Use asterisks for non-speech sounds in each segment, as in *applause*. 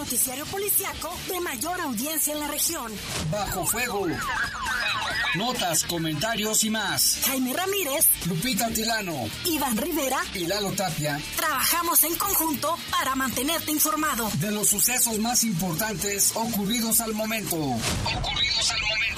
noticiario policiaco de mayor audiencia en la región. Bajo fuego. Notas, comentarios y más. Jaime Ramírez, Lupita Tilano, Iván Rivera y Lalo Tapia. Trabajamos en conjunto para mantenerte informado de los sucesos más importantes ocurridos al momento. Ocurridos al momento.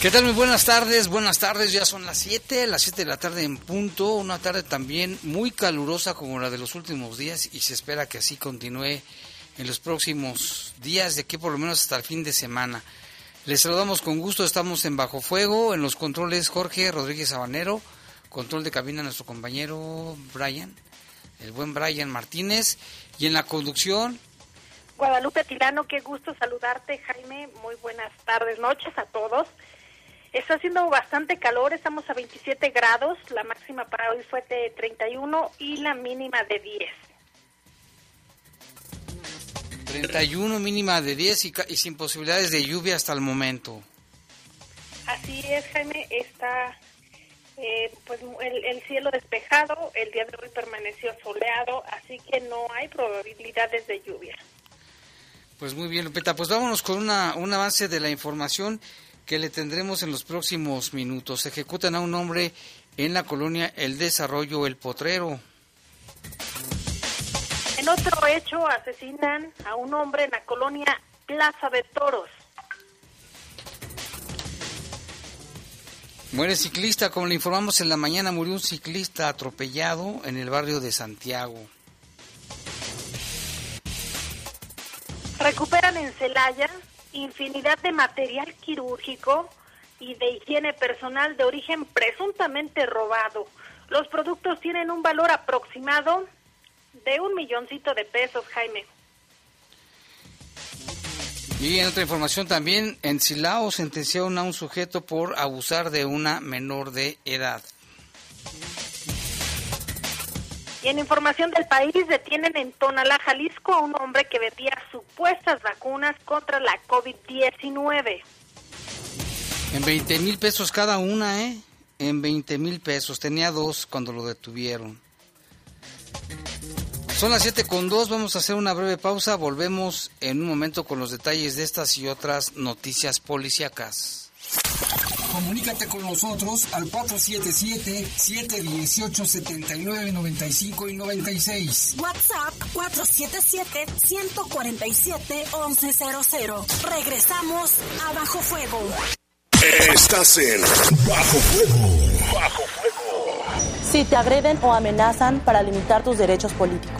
¿Qué tal? Muy buenas tardes, buenas tardes, ya son las 7, las 7 de la tarde en punto, una tarde también muy calurosa como la de los últimos días y se espera que así continúe en los próximos días, de aquí por lo menos hasta el fin de semana. Les saludamos con gusto, estamos en Bajo Fuego, en los controles Jorge Rodríguez Sabanero, control de cabina nuestro compañero Brian, el buen Brian Martínez, y en la conducción Guadalupe Tilano, qué gusto saludarte, Jaime. Muy buenas tardes, noches a todos. Está haciendo bastante calor, estamos a 27 grados, la máxima para hoy fue de 31 y la mínima de 10. 31 mínima de 10 y, y sin posibilidades de lluvia hasta el momento. Así es, Jaime, está eh, pues el, el, cielo despejado, el día de hoy permaneció soleado, así que no hay probabilidades de lluvia. Pues muy bien, Lupeta, pues vámonos con una, un avance de la información que le tendremos en los próximos minutos. Ejecutan a un hombre en la colonia El Desarrollo El Potrero. En otro hecho, asesinan a un hombre en la colonia Plaza de Toros. Muere ciclista, como le informamos en la mañana, murió un ciclista atropellado en el barrio de Santiago. Recuperan en Celaya infinidad de material quirúrgico y de higiene personal de origen presuntamente robado. Los productos tienen un valor aproximado de un milloncito de pesos, Jaime. Y en otra información también, en Silao sentenciaron a un sujeto por abusar de una menor de edad. Y en información del país, detienen en Tonalá, Jalisco, a un hombre que vendía supuestas vacunas contra la COVID-19. En 20 mil pesos cada una, ¿eh? En 20 mil pesos. Tenía dos cuando lo detuvieron. Son las 7 con 2, vamos a hacer una breve pausa. Volvemos en un momento con los detalles de estas y otras noticias policíacas. Comunícate con nosotros al 477-718-7995 y 96. WhatsApp 477-147-1100. Regresamos a Bajo Fuego. Estás en Bajo Fuego. Bajo Fuego. Si te agreden o amenazan para limitar tus derechos políticos.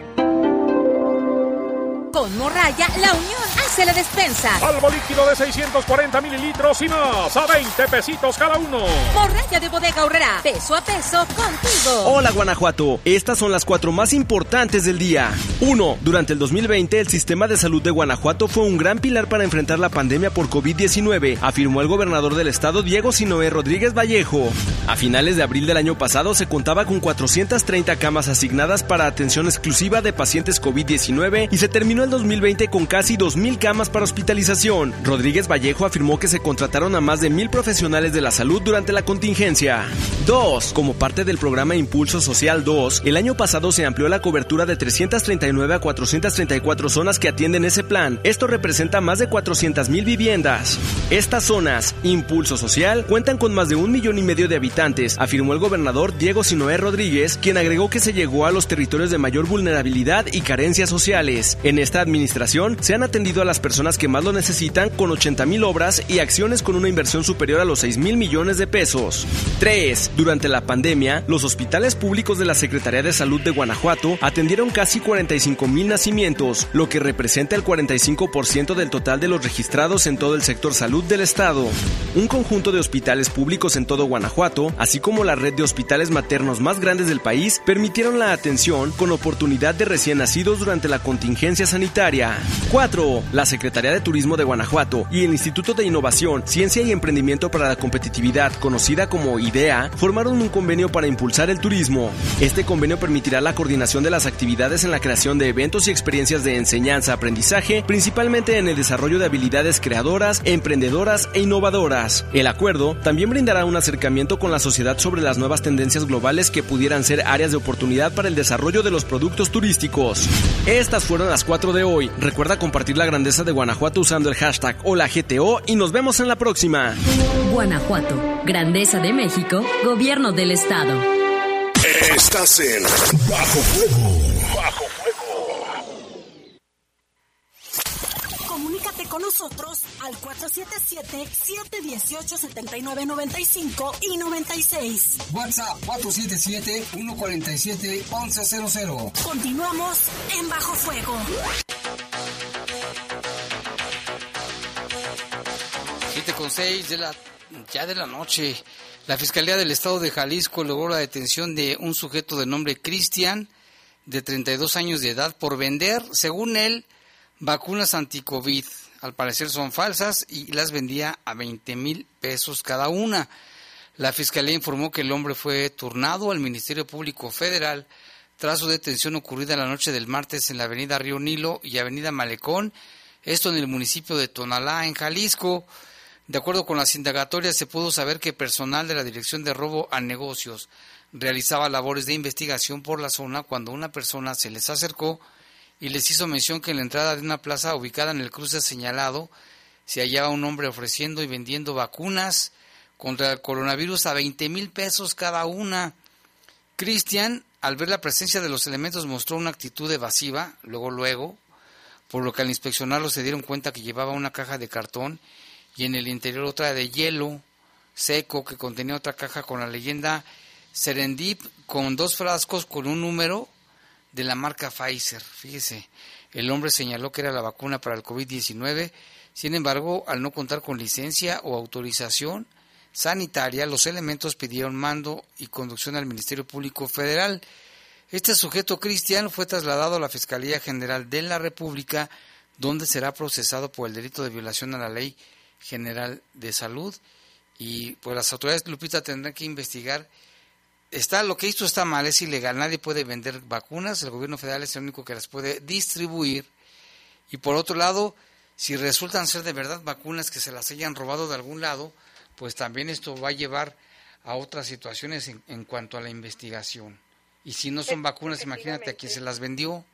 Con Morraya, la unión hace la despensa. Algo líquido de 640 mililitros y más, a 20 pesitos cada uno. Morraya de Bodega Horrera, peso a peso contigo. Hola Guanajuato, estas son las cuatro más importantes del día. 1. Durante el 2020, el sistema de salud de Guanajuato fue un gran pilar para enfrentar la pandemia por COVID-19, afirmó el gobernador del estado Diego Sinoé Rodríguez Vallejo. A finales de abril del año pasado se contaba con 430 camas asignadas para atención exclusiva de pacientes COVID-19 y se terminó el 2020 con casi 2.000 camas para hospitalización. Rodríguez Vallejo afirmó que se contrataron a más de mil profesionales de la salud durante la contingencia. 2. Como parte del programa Impulso Social 2, el año pasado se amplió la cobertura de 339 a 434 zonas que atienden ese plan. Esto representa más de 400 mil viviendas. Estas zonas, Impulso Social, cuentan con más de un millón y medio de habitantes, afirmó el gobernador Diego Sinoé Rodríguez, quien agregó que se llegó a los territorios de mayor vulnerabilidad y carencias sociales. En esta administración se han atendido a las personas que más lo necesitan con 80 mil obras y acciones con una inversión superior a los 6 mil millones de pesos. 3. Durante la pandemia, los hospitales públicos de la Secretaría de Salud de Guanajuato atendieron casi 45 mil nacimientos, lo que representa el 45% del total de los registrados en todo el sector salud del estado. Un conjunto de hospitales públicos en todo Guanajuato, así como la red de hospitales maternos más grandes del país, permitieron la atención con oportunidad de recién nacidos durante la contingencia sanitaria. 4. La Secretaría de Turismo de Guanajuato y el Instituto de Innovación, Ciencia y Emprendimiento para la Competitividad, conocida como IDEA, formaron un convenio para impulsar el turismo. Este convenio permitirá la coordinación de las actividades en la creación de eventos y experiencias de enseñanza-aprendizaje, principalmente en el desarrollo de habilidades creadoras, emprendedoras e innovadoras. El acuerdo también brindará un acercamiento con la sociedad sobre las nuevas tendencias globales que pudieran ser áreas de oportunidad para el desarrollo de los productos turísticos. Estas fueron las 4 de hoy. Recuerda compartir la grandeza de Guanajuato usando el hashtag HolaGTO y nos vemos en la próxima. Guanajuato, Grandeza de México, Gobierno del Estado. Estás en Bajo Fuego. Bajo Comunícate con nosotros al 477-718-7995 y 96. WhatsApp 477-147-1100. Continuamos en Bajo Fuego. Con 6 de la, ya de la noche. La Fiscalía del Estado de Jalisco logró la detención de un sujeto de nombre Cristian, de 32 años de edad, por vender, según él, vacunas anti-COVID. Al parecer son falsas y las vendía a 20 mil pesos cada una. La Fiscalía informó que el hombre fue turnado al Ministerio Público Federal tras su detención ocurrida la noche del martes en la avenida Río Nilo y avenida Malecón, esto en el municipio de Tonalá, en Jalisco. De acuerdo con las indagatorias, se pudo saber que personal de la Dirección de Robo a Negocios realizaba labores de investigación por la zona cuando una persona se les acercó y les hizo mención que en la entrada de una plaza ubicada en el cruce señalado se hallaba un hombre ofreciendo y vendiendo vacunas contra el coronavirus a 20 mil pesos cada una. Cristian, al ver la presencia de los elementos, mostró una actitud evasiva, luego, luego, por lo que al inspeccionarlo se dieron cuenta que llevaba una caja de cartón y en el interior otra de hielo seco que contenía otra caja con la leyenda Serendip con dos frascos con un número de la marca Pfizer. Fíjese, el hombre señaló que era la vacuna para el COVID-19, sin embargo, al no contar con licencia o autorización sanitaria, los elementos pidieron mando y conducción al Ministerio Público Federal. Este sujeto cristiano fue trasladado a la Fiscalía General de la República, donde será procesado por el delito de violación a la ley General de Salud y pues las autoridades Lupita tendrán que investigar. Está lo que hizo está mal, es ilegal, nadie puede vender vacunas, el gobierno federal es el único que las puede distribuir. Y por otro lado, si resultan ser de verdad vacunas que se las hayan robado de algún lado, pues también esto va a llevar a otras situaciones en, en cuanto a la investigación. Y si no son vacunas, imagínate a quien se las vendió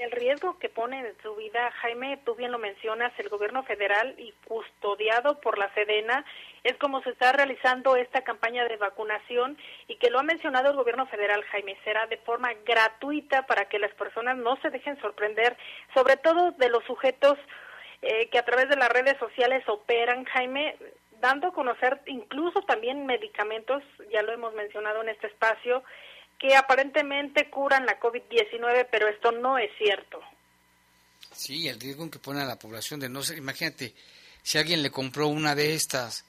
el riesgo que pone en su vida, Jaime, tú bien lo mencionas, el gobierno federal y custodiado por la Sedena, es como se está realizando esta campaña de vacunación y que lo ha mencionado el gobierno federal, Jaime, será de forma gratuita para que las personas no se dejen sorprender, sobre todo de los sujetos eh, que a través de las redes sociales operan, Jaime, dando a conocer incluso también medicamentos, ya lo hemos mencionado en este espacio, que aparentemente curan la COVID-19, pero esto no es cierto. Sí, el riesgo en que pone a la población de no ser, imagínate, si alguien le compró una de estas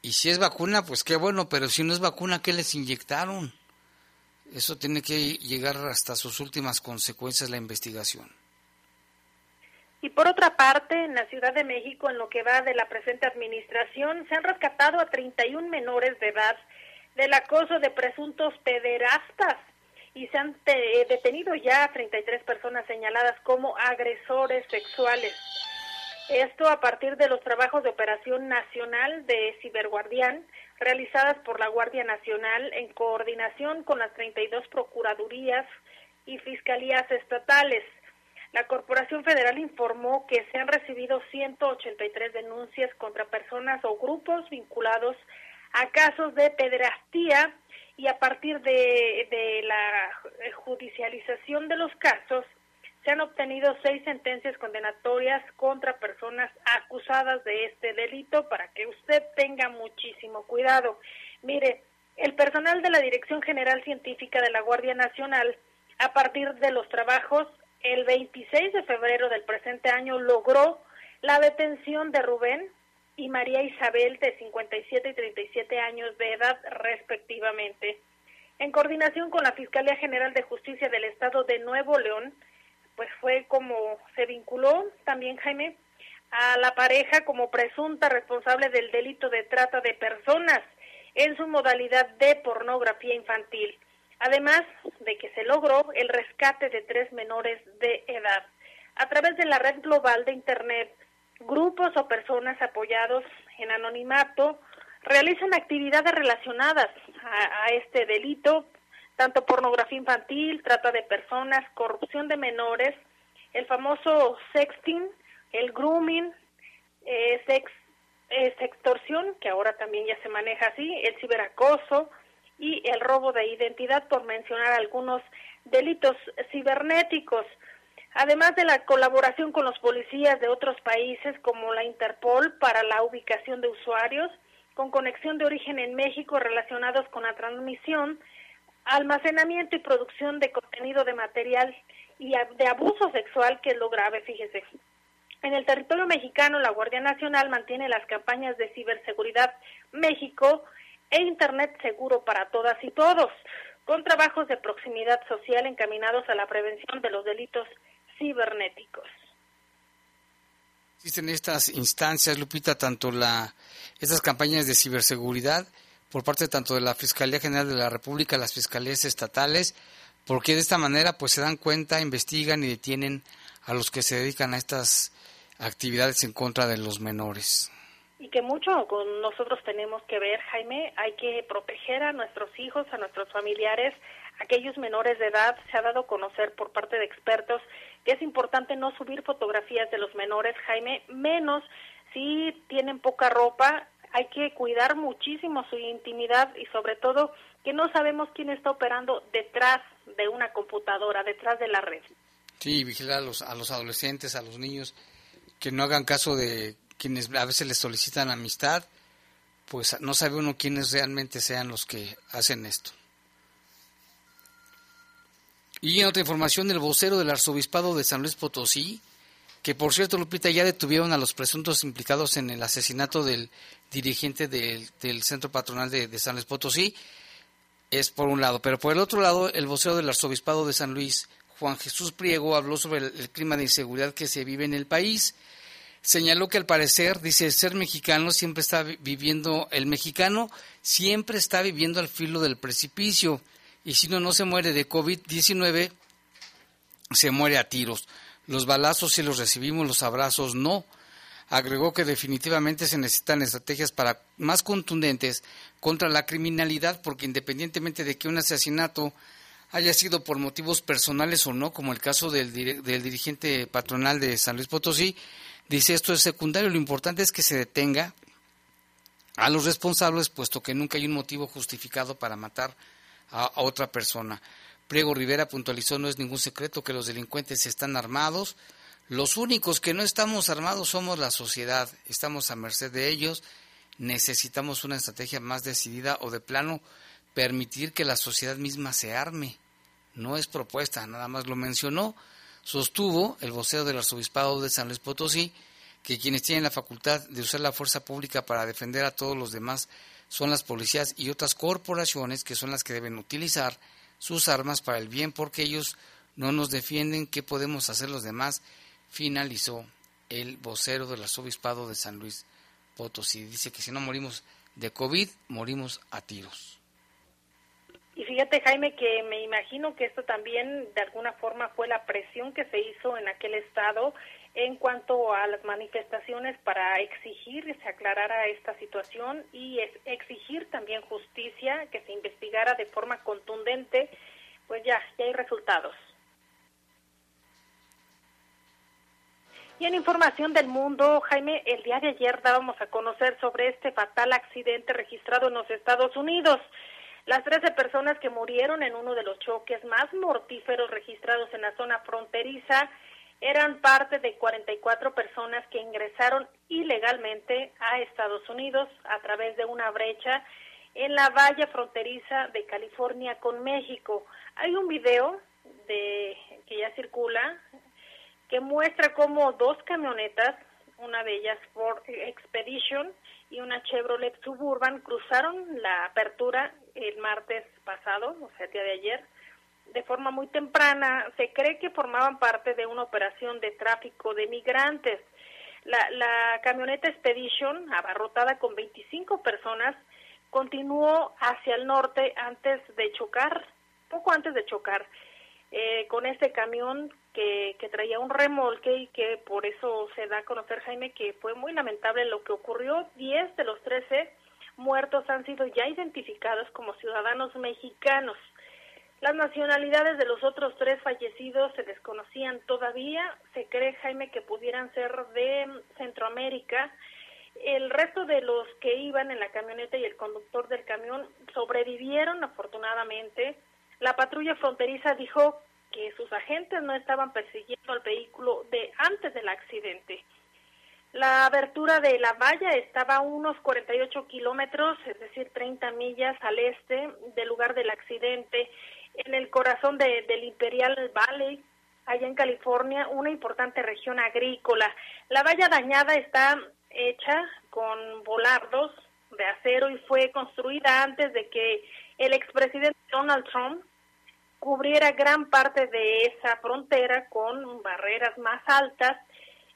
y si es vacuna, pues qué bueno, pero si no es vacuna, ¿qué les inyectaron? Eso tiene que llegar hasta sus últimas consecuencias la investigación. Y por otra parte, en la Ciudad de México, en lo que va de la presente administración, se han rescatado a 31 menores de edad del acoso de presuntos pederastas y se han detenido ya 33 personas señaladas como agresores sexuales. Esto a partir de los trabajos de operación nacional de Ciberguardián realizadas por la Guardia Nacional en coordinación con las 32 procuradurías y fiscalías estatales. La Corporación Federal informó que se han recibido 183 denuncias contra personas o grupos vinculados a casos de pederastía y a partir de, de la judicialización de los casos se han obtenido seis sentencias condenatorias contra personas acusadas de este delito para que usted tenga muchísimo cuidado. Mire, el personal de la Dirección General Científica de la Guardia Nacional, a partir de los trabajos, el 26 de febrero del presente año logró la detención de Rubén y María Isabel de 57 y 37 años de edad respectivamente. En coordinación con la Fiscalía General de Justicia del Estado de Nuevo León, pues fue como se vinculó también Jaime a la pareja como presunta responsable del delito de trata de personas en su modalidad de pornografía infantil, además de que se logró el rescate de tres menores de edad. A través de la red global de Internet, grupos o personas apoyados en anonimato realizan actividades relacionadas a, a este delito tanto pornografía infantil, trata de personas, corrupción de menores, el famoso sexting, el grooming, eh, sex, eh, sextorsión, que ahora también ya se maneja así, el ciberacoso y el robo de identidad, por mencionar algunos delitos cibernéticos. Además de la colaboración con los policías de otros países como la Interpol para la ubicación de usuarios con conexión de origen en México relacionados con la transmisión almacenamiento y producción de contenido de material y de abuso sexual, que es lo grave, fíjese. En el territorio mexicano, la Guardia Nacional mantiene las campañas de ciberseguridad México e Internet seguro para todas y todos, con trabajos de proximidad social encaminados a la prevención de los delitos cibernéticos. Existen estas instancias, Lupita, tanto la estas campañas de ciberseguridad por parte tanto de la Fiscalía General de la República, las fiscalías estatales, porque de esta manera pues se dan cuenta, investigan y detienen a los que se dedican a estas actividades en contra de los menores. Y que mucho con nosotros tenemos que ver, Jaime, hay que proteger a nuestros hijos, a nuestros familiares, aquellos menores de edad. Se ha dado a conocer por parte de expertos que es importante no subir fotografías de los menores, Jaime, menos si tienen poca ropa hay que cuidar muchísimo su intimidad y sobre todo que no sabemos quién está operando detrás de una computadora, detrás de la red. Sí, vigilar a los, a los adolescentes, a los niños, que no hagan caso de quienes a veces les solicitan amistad, pues no sabe uno quiénes realmente sean los que hacen esto. Y en otra información, el vocero del arzobispado de San Luis Potosí, que por cierto, Lupita, ya detuvieron a los presuntos implicados en el asesinato del dirigente del, Centro Patronal de, San Luis Potosí, es por un lado. Pero por el otro lado, el vocero del Arzobispado de San Luis, Juan Jesús Priego, habló sobre el, clima de inseguridad que se vive en el país. Señaló que al parecer, dice, ser mexicano siempre está viviendo, el mexicano siempre está viviendo al filo del precipicio. Y si uno no se muere de COVID-19, se muere a tiros. Los balazos sí los recibimos, los abrazos no. Agregó que definitivamente se necesitan estrategias para más contundentes contra la criminalidad, porque independientemente de que un asesinato haya sido por motivos personales o no, como el caso del, del dirigente patronal de San Luis Potosí, dice esto es secundario, lo importante es que se detenga a los responsables, puesto que nunca hay un motivo justificado para matar a otra persona. Priego Rivera puntualizó, no es ningún secreto que los delincuentes están armados. Los únicos que no estamos armados somos la sociedad, estamos a merced de ellos. Necesitamos una estrategia más decidida o de plano permitir que la sociedad misma se arme. No es propuesta, nada más lo mencionó. Sostuvo el voceo del arzobispado de San Luis Potosí que quienes tienen la facultad de usar la fuerza pública para defender a todos los demás son las policías y otras corporaciones que son las que deben utilizar sus armas para el bien porque ellos no nos defienden, ¿qué podemos hacer los demás? Finalizó el vocero del arzobispado de San Luis Potosí. Dice que si no morimos de COVID, morimos a tiros. Y fíjate, Jaime, que me imagino que esto también de alguna forma fue la presión que se hizo en aquel estado en cuanto a las manifestaciones para exigir que se aclarara esta situación y exigir también justicia, que se investigara de forma contundente, pues ya, ya hay resultados. Y en información del mundo, Jaime, el día de ayer dábamos a conocer sobre este fatal accidente registrado en los Estados Unidos. Las 13 personas que murieron en uno de los choques más mortíferos registrados en la zona fronteriza eran parte de 44 personas que ingresaron ilegalmente a Estados Unidos a través de una brecha en la valla fronteriza de California con México. Hay un video de que ya circula que muestra cómo dos camionetas, una de ellas Ford Expedition y una Chevrolet Suburban, cruzaron la apertura el martes pasado, o sea, el día de ayer, de forma muy temprana. Se cree que formaban parte de una operación de tráfico de migrantes. La, la camioneta Expedition, abarrotada con 25 personas, continuó hacia el norte antes de chocar, poco antes de chocar, eh, con este camión que, que traía un remolque y que por eso se da a conocer, Jaime, que fue muy lamentable lo que ocurrió. Diez de los trece muertos han sido ya identificados como ciudadanos mexicanos. Las nacionalidades de los otros tres fallecidos se desconocían todavía. Se cree, Jaime, que pudieran ser de Centroamérica. El resto de los que iban en la camioneta y el conductor del camión sobrevivieron afortunadamente. La patrulla fronteriza dijo que sus agentes no estaban persiguiendo al vehículo de antes del accidente. La abertura de la valla estaba a unos 48 kilómetros, es decir, 30 millas al este del lugar del accidente, en el corazón de, del Imperial Valley, allá en California, una importante región agrícola. La valla dañada está hecha con volardos de acero y fue construida antes de que el expresidente Donald Trump cubriera gran parte de esa frontera con barreras más altas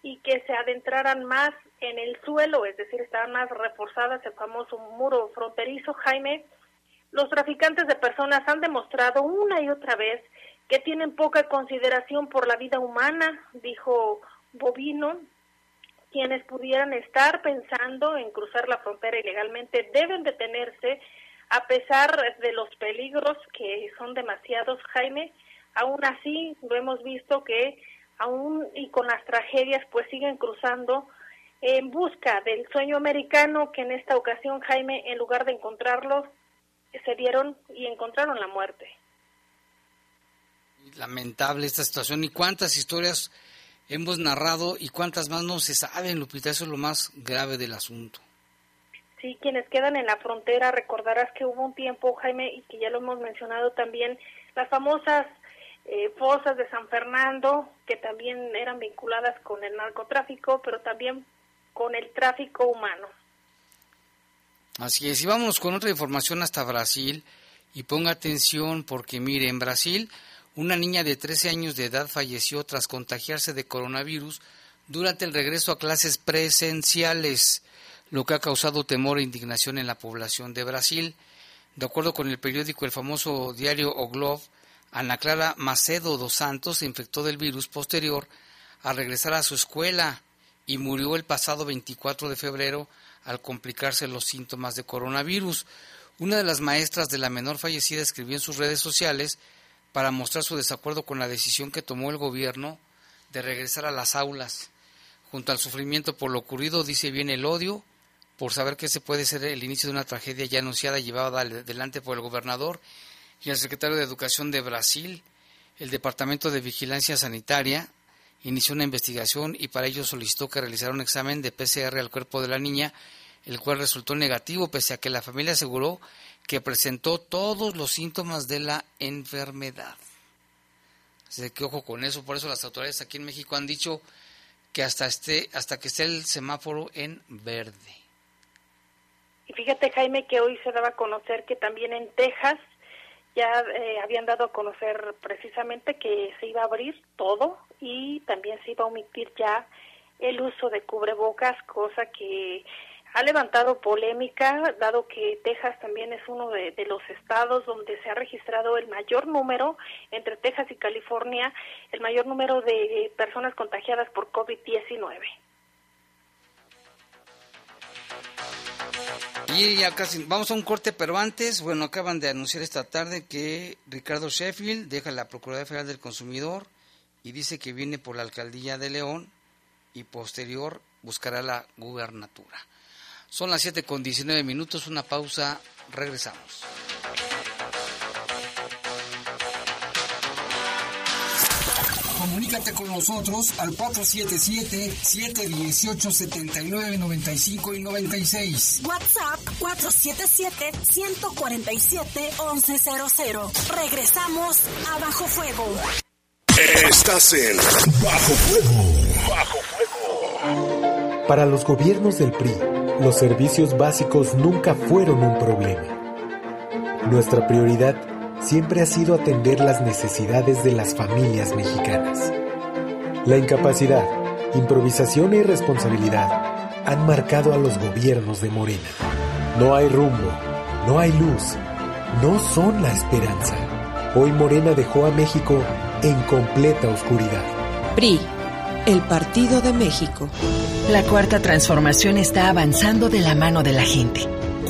y que se adentraran más en el suelo, es decir, estaban más reforzadas el famoso muro fronterizo. Jaime, los traficantes de personas han demostrado una y otra vez que tienen poca consideración por la vida humana, dijo Bovino. Quienes pudieran estar pensando en cruzar la frontera ilegalmente deben detenerse a pesar de los peligros que son demasiados, Jaime. Aún así, lo hemos visto que aún y con las tragedias, pues siguen cruzando en busca del sueño americano que en esta ocasión, Jaime, en lugar de encontrarlo, se dieron y encontraron la muerte. Lamentable esta situación. ¿Y cuántas historias hemos narrado y cuántas más no se saben, Lupita? Eso es lo más grave del asunto. Sí, quienes quedan en la frontera, recordarás que hubo un tiempo, Jaime, y que ya lo hemos mencionado también, las famosas eh, fosas de San Fernando, que también eran vinculadas con el narcotráfico, pero también con el tráfico humano. Así es, y vámonos con otra información hasta Brasil, y ponga atención porque mire, en Brasil una niña de 13 años de edad falleció tras contagiarse de coronavirus durante el regreso a clases presenciales, lo que ha causado temor e indignación en la población de Brasil. De acuerdo con el periódico, el famoso diario O Globo, Ana Clara Macedo dos Santos se infectó del virus posterior a regresar a su escuela y murió el pasado 24 de febrero al complicarse los síntomas de coronavirus. Una de las maestras de la menor fallecida escribió en sus redes sociales para mostrar su desacuerdo con la decisión que tomó el gobierno de regresar a las aulas. Junto al sufrimiento por lo ocurrido, dice bien el odio, por saber que ese puede ser el inicio de una tragedia ya anunciada y llevada adelante por el gobernador y el secretario de Educación de Brasil, el Departamento de Vigilancia Sanitaria inició una investigación y para ello solicitó que realizara un examen de PCR al cuerpo de la niña, el cual resultó negativo, pese a que la familia aseguró que presentó todos los síntomas de la enfermedad. Así que ojo con eso, por eso las autoridades aquí en México han dicho que hasta, este, hasta que esté el semáforo en verde. Y fíjate, Jaime, que hoy se daba a conocer que también en Texas ya eh, habían dado a conocer precisamente que se iba a abrir todo y también se iba a omitir ya el uso de cubrebocas, cosa que ha levantado polémica, dado que Texas también es uno de, los estados donde se ha registrado el mayor número, entre Texas y California, el mayor número de personas contagiadas por COVID-19. Ya casi, vamos a un corte, pero antes, bueno, acaban de anunciar esta tarde que Ricardo Sheffield deja la Procuraduría Federal del Consumidor y dice que viene por la alcaldía de León y posterior buscará la gubernatura. Son las 7 con 19 minutos, una pausa, regresamos. Comunícate con nosotros al 477-718-7995 y 96. WhatsApp 477-147-1100. Regresamos a Bajo Fuego. Estás en Bajo Fuego. Bajo Fuego. Para los gobiernos del PRI, los servicios básicos nunca fueron un problema. Nuestra prioridad siempre ha sido atender las necesidades de las familias mexicanas. La incapacidad, improvisación e irresponsabilidad han marcado a los gobiernos de Morena. No hay rumbo, no hay luz, no son la esperanza. Hoy Morena dejó a México en completa oscuridad. PRI, el Partido de México. La cuarta transformación está avanzando de la mano de la gente.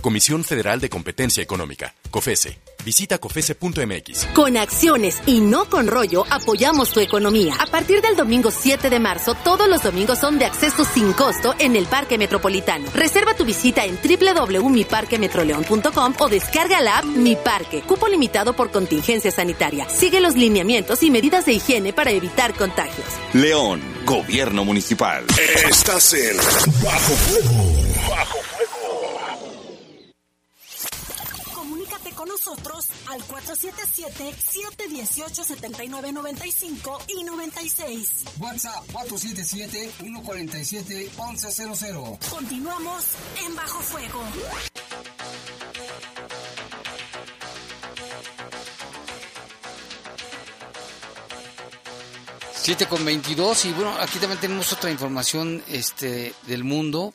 Comisión Federal de Competencia Económica, COFESE. Visita COFESE.mx. Con acciones y no con rollo, apoyamos tu economía. A partir del domingo 7 de marzo, todos los domingos son de acceso sin costo en el Parque Metropolitano. Reserva tu visita en www.miparquemetroleón.com o descarga la app Mi Parque. Cupo limitado por contingencia sanitaria. Sigue los lineamientos y medidas de higiene para evitar contagios. León, Gobierno Municipal. Estás en Bajo Fuego. Bajo con nosotros al 477-718-7995 y 96. WhatsApp 477-147-1100. Continuamos en Bajo Fuego. Siete con 22 y bueno, aquí también tenemos otra información este del mundo.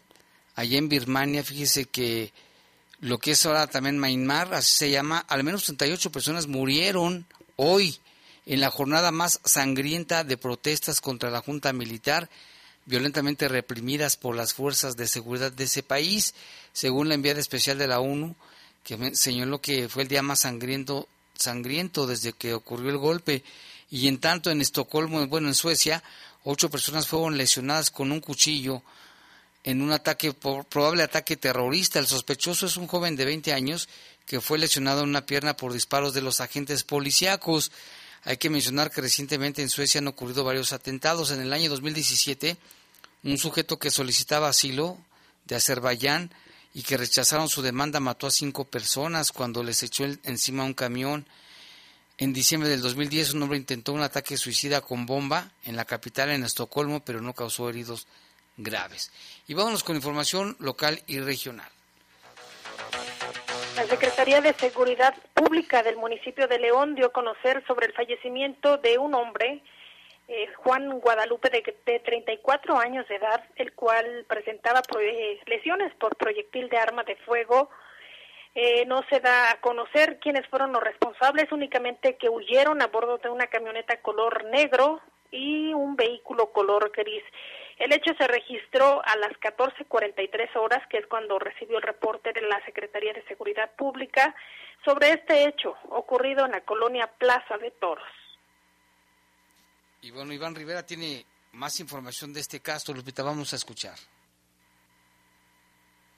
Allá en Birmania, fíjese que lo que es ahora también Myanmar, así se llama, al menos 38 personas murieron hoy en la jornada más sangrienta de protestas contra la Junta Militar, violentamente reprimidas por las fuerzas de seguridad de ese país, según la enviada especial de la ONU, que señaló que fue el día más sangriento, sangriento desde que ocurrió el golpe. Y en tanto en Estocolmo, bueno, en Suecia, ocho personas fueron lesionadas con un cuchillo en un ataque, probable ataque terrorista. El sospechoso es un joven de 20 años que fue lesionado en una pierna por disparos de los agentes policíacos. Hay que mencionar que recientemente en Suecia han ocurrido varios atentados. En el año 2017, un sujeto que solicitaba asilo de Azerbaiyán y que rechazaron su demanda mató a cinco personas cuando les echó encima un camión. En diciembre del 2010, un hombre intentó un ataque suicida con bomba en la capital, en Estocolmo, pero no causó heridos graves. Y vámonos con información local y regional. La Secretaría de Seguridad Pública del municipio de León dio a conocer sobre el fallecimiento de un hombre, eh, Juan Guadalupe, de, de, 34 años de edad, el cual presentaba eh, lesiones por proyectil de arma de fuego. Eh, no se da a conocer quiénes fueron los responsables, únicamente que huyeron a bordo de una camioneta color negro y un vehículo color gris. El hecho se registró a las 14:43 horas, que es cuando recibió el reporte de la Secretaría de Seguridad Pública sobre este hecho ocurrido en la colonia Plaza de Toros. Y bueno, Iván Rivera tiene más información de este caso, Lupita, vamos a escuchar.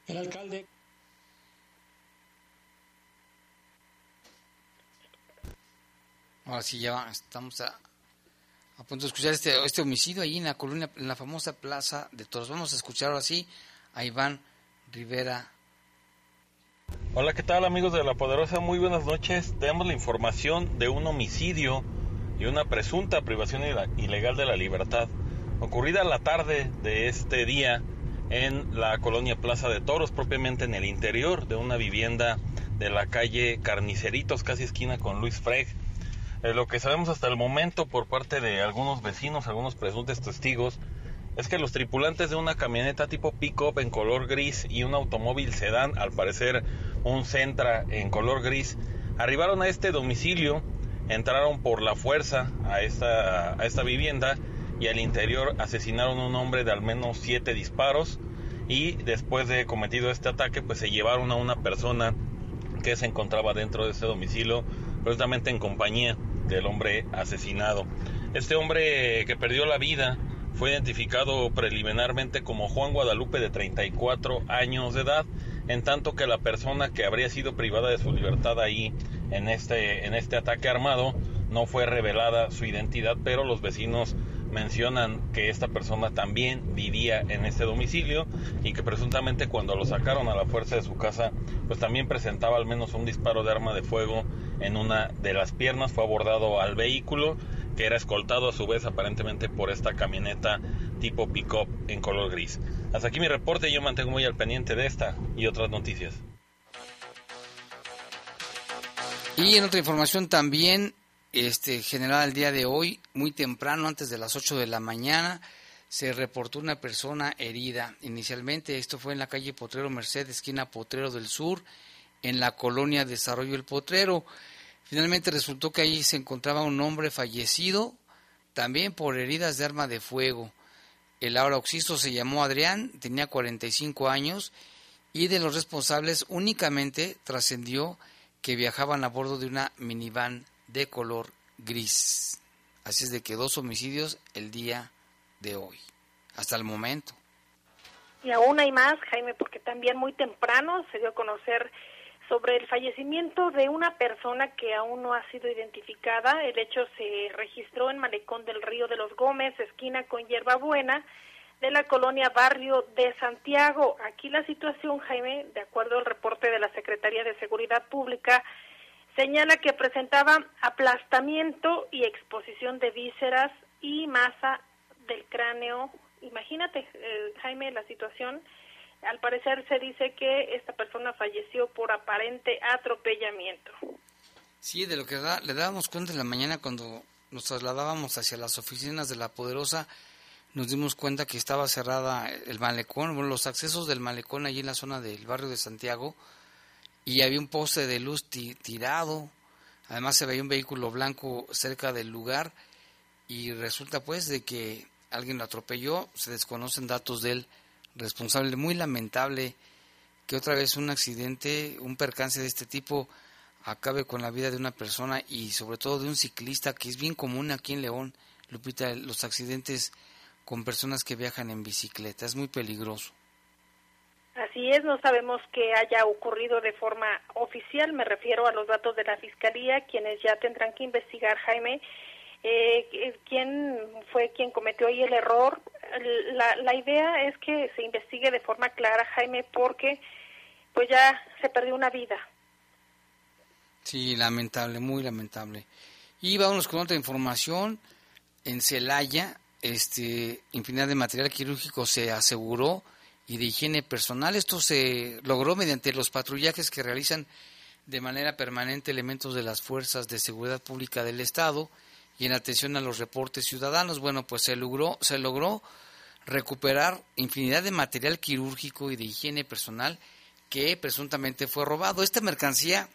El alcalde Ahora sí, ya estamos a, a punto de escuchar este, este homicidio ahí en la colonia, en la famosa Plaza de Toros. Vamos a escuchar ahora sí a Iván Rivera. Hola, ¿qué tal amigos de La Poderosa? Muy buenas noches. Tenemos la información de un homicidio y una presunta privación ilegal de la libertad ocurrida la tarde de este día en la colonia Plaza de Toros, propiamente en el interior de una vivienda de la calle Carniceritos, casi esquina con Luis Freg. Eh, lo que sabemos hasta el momento por parte de algunos vecinos, algunos presuntos testigos, es que los tripulantes de una camioneta tipo pick-up en color gris y un automóvil sedán, al parecer un Centra en color gris, arribaron a este domicilio, entraron por la fuerza a esta, a esta vivienda y al interior asesinaron a un hombre de al menos siete disparos y después de cometido este ataque pues se llevaron a una persona que se encontraba dentro de ese domicilio en compañía del hombre asesinado. Este hombre que perdió la vida fue identificado preliminarmente como Juan Guadalupe de 34 años de edad, en tanto que la persona que habría sido privada de su libertad ahí en este, en este ataque armado no fue revelada su identidad, pero los vecinos mencionan que esta persona también vivía en este domicilio y que presuntamente cuando lo sacaron a la fuerza de su casa, pues también presentaba al menos un disparo de arma de fuego en una de las piernas, fue abordado al vehículo que era escoltado a su vez aparentemente por esta camioneta tipo pick-up en color gris. Hasta aquí mi reporte y yo mantengo muy al pendiente de esta y otras noticias. Y en otra información también, este, general el día de hoy, muy temprano, antes de las 8 de la mañana, se reportó una persona herida. Inicialmente esto fue en la calle Potrero Merced, esquina Potrero del Sur, en la colonia Desarrollo El Potrero. Finalmente resultó que ahí se encontraba un hombre fallecido, también por heridas de arma de fuego. El ahora occiso se llamó Adrián, tenía 45 años y de los responsables únicamente trascendió que viajaban a bordo de una minivan de color gris. Así es de que dos homicidios el día de hoy, hasta el momento. Y aún hay más, Jaime, porque también muy temprano se dio a conocer sobre el fallecimiento de una persona que aún no ha sido identificada. El hecho se registró en Malecón del Río de los Gómez, esquina con Hierbabuena, de la colonia Barrio de Santiago. Aquí la situación, Jaime, de acuerdo al reporte de la Secretaría de Seguridad Pública, señala que presentaba aplastamiento y exposición de vísceras y masa del cráneo. Imagínate, eh, Jaime, la situación. Al parecer se dice que esta persona falleció por aparente atropellamiento. Sí, de lo que le dábamos cuenta en la mañana cuando nos trasladábamos hacia las oficinas de la Poderosa, nos dimos cuenta que estaba cerrada el malecón, bueno, los accesos del malecón allí en la zona del barrio de Santiago, y había un poste de luz tirado, además se veía un vehículo blanco cerca del lugar, y resulta pues de que alguien lo atropelló, se desconocen datos del responsable, muy lamentable que otra vez un accidente, un percance de este tipo acabe con la vida de una persona y sobre todo de un ciclista, que es bien común aquí en León, Lupita, los accidentes con personas que viajan en bicicleta, es muy peligroso. Así es, no sabemos que haya ocurrido de forma oficial, me refiero a los datos de la Fiscalía, quienes ya tendrán que investigar, Jaime, eh, quién fue quien cometió ahí el error. La, la idea es que se investigue de forma clara, Jaime, porque pues ya se perdió una vida. Sí, lamentable, muy lamentable. Y vámonos con otra información. En Celaya, este, infinidad de material quirúrgico se aseguró y de higiene personal. Esto se logró mediante los patrullajes que realizan de manera permanente elementos de las fuerzas de seguridad pública del Estado y en atención a los reportes ciudadanos. Bueno, pues se logró, se logró recuperar infinidad de material quirúrgico y de higiene personal que presuntamente fue robado. Esta mercancía,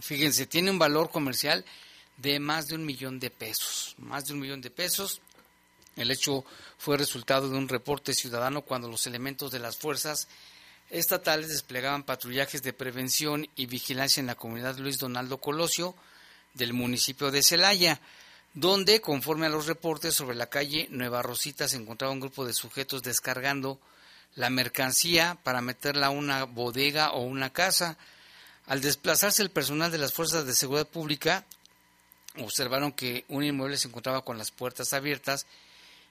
fíjense, tiene un valor comercial de más de un millón de pesos, más de un millón de pesos. El hecho fue resultado de un reporte ciudadano cuando los elementos de las fuerzas estatales desplegaban patrullajes de prevención y vigilancia en la comunidad Luis Donaldo Colosio, del municipio de Celaya. donde, conforme a los reportes sobre la calle Nueva Rosita, se encontraba un grupo de sujetos descargando la mercancía para meterla a una bodega o una casa. Al desplazarse el personal de las fuerzas de seguridad pública, observaron que un inmueble se encontraba con las puertas abiertas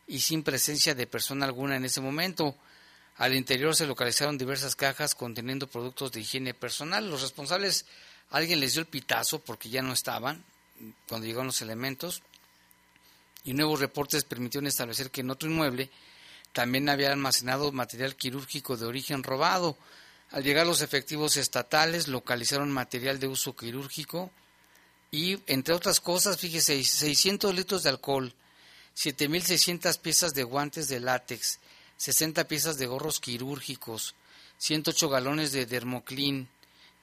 y sin presencia de persona alguna en ese momento. Al interior se localizaron diversas cajas conteniendo productos de higiene personal. Los responsables, alguien les dio el pitazo porque ya no estaban cuando llegaron los elementos y nuevos reportes permitieron establecer que en otro inmueble también había almacenado material quirúrgico de origen robado. Al llegar los efectivos estatales localizaron material de uso quirúrgico y, entre otras cosas, fíjese, 600 litros de alcohol, 7.600 piezas de guantes de látex, 60 piezas de gorros quirúrgicos, 108 galones de dermoclin,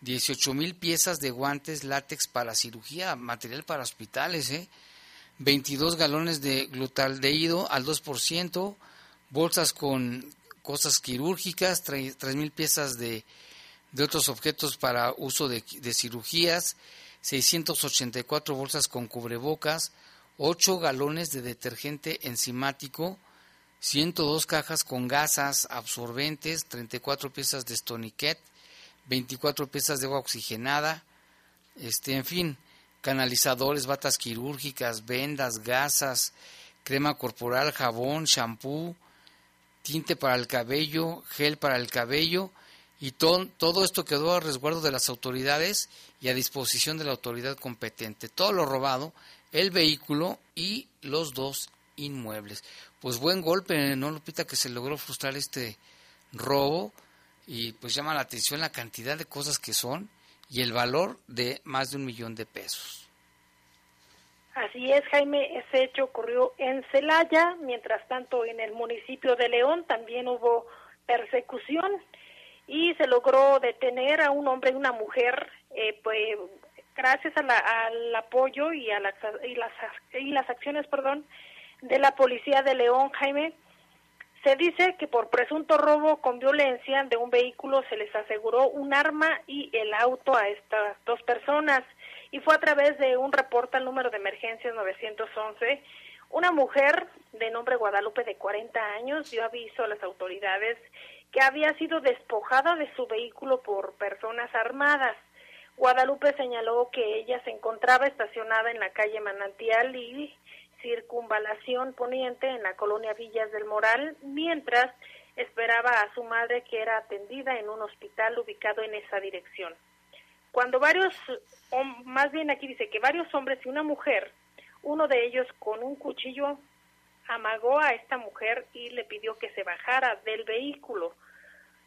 18.000 piezas de guantes látex para cirugía, material para hospitales, ¿eh? 22 galones de glutaldehído al 2%, bolsas con cosas quirúrgicas, 3.000 piezas de, de, otros objetos para uso de, de, cirugías, 684 bolsas con cubrebocas, 8 galones de detergente enzimático, 102 cajas con gasas absorbentes, 34 piezas de stoniquet, 24 piezas de agua oxigenada, este, en fin, canalizadores, batas quirúrgicas, vendas, gasas, crema corporal, jabón, shampoo, tinte para el cabello, gel para el cabello y todo, todo esto quedó a resguardo de las autoridades y a disposición de la autoridad competente. Todo lo robado, el vehículo y los dos inmuebles. Pues buen golpe, ¿no, Lupita? Que se logró frustrar este robo y pues llama la atención la cantidad de cosas que son y el valor de más de un millón de pesos. Así es, Jaime, ese hecho ocurrió en Celaya, mientras tanto en el municipio de León también hubo persecución y se logró detener a un hombre y una mujer, eh, pues gracias al apoyo y, a las, y, las, y las acciones, perdón, de la policía de León, Jaime. Se dice que por presunto robo con violencia de un vehículo se les aseguró un arma y el auto a estas dos personas y fue a través de un reporte al número de emergencias 911. Una mujer de nombre Guadalupe de 40 años dio aviso a las autoridades que había sido despojada de su vehículo por personas armadas. Guadalupe señaló que ella se encontraba estacionada en la calle Manantial y circunvalación poniente en la colonia Villas del Moral, mientras esperaba a su madre que era atendida en un hospital ubicado en esa dirección. Cuando varios, o más bien aquí dice que varios hombres y una mujer, uno de ellos con un cuchillo amagó a esta mujer y le pidió que se bajara del vehículo.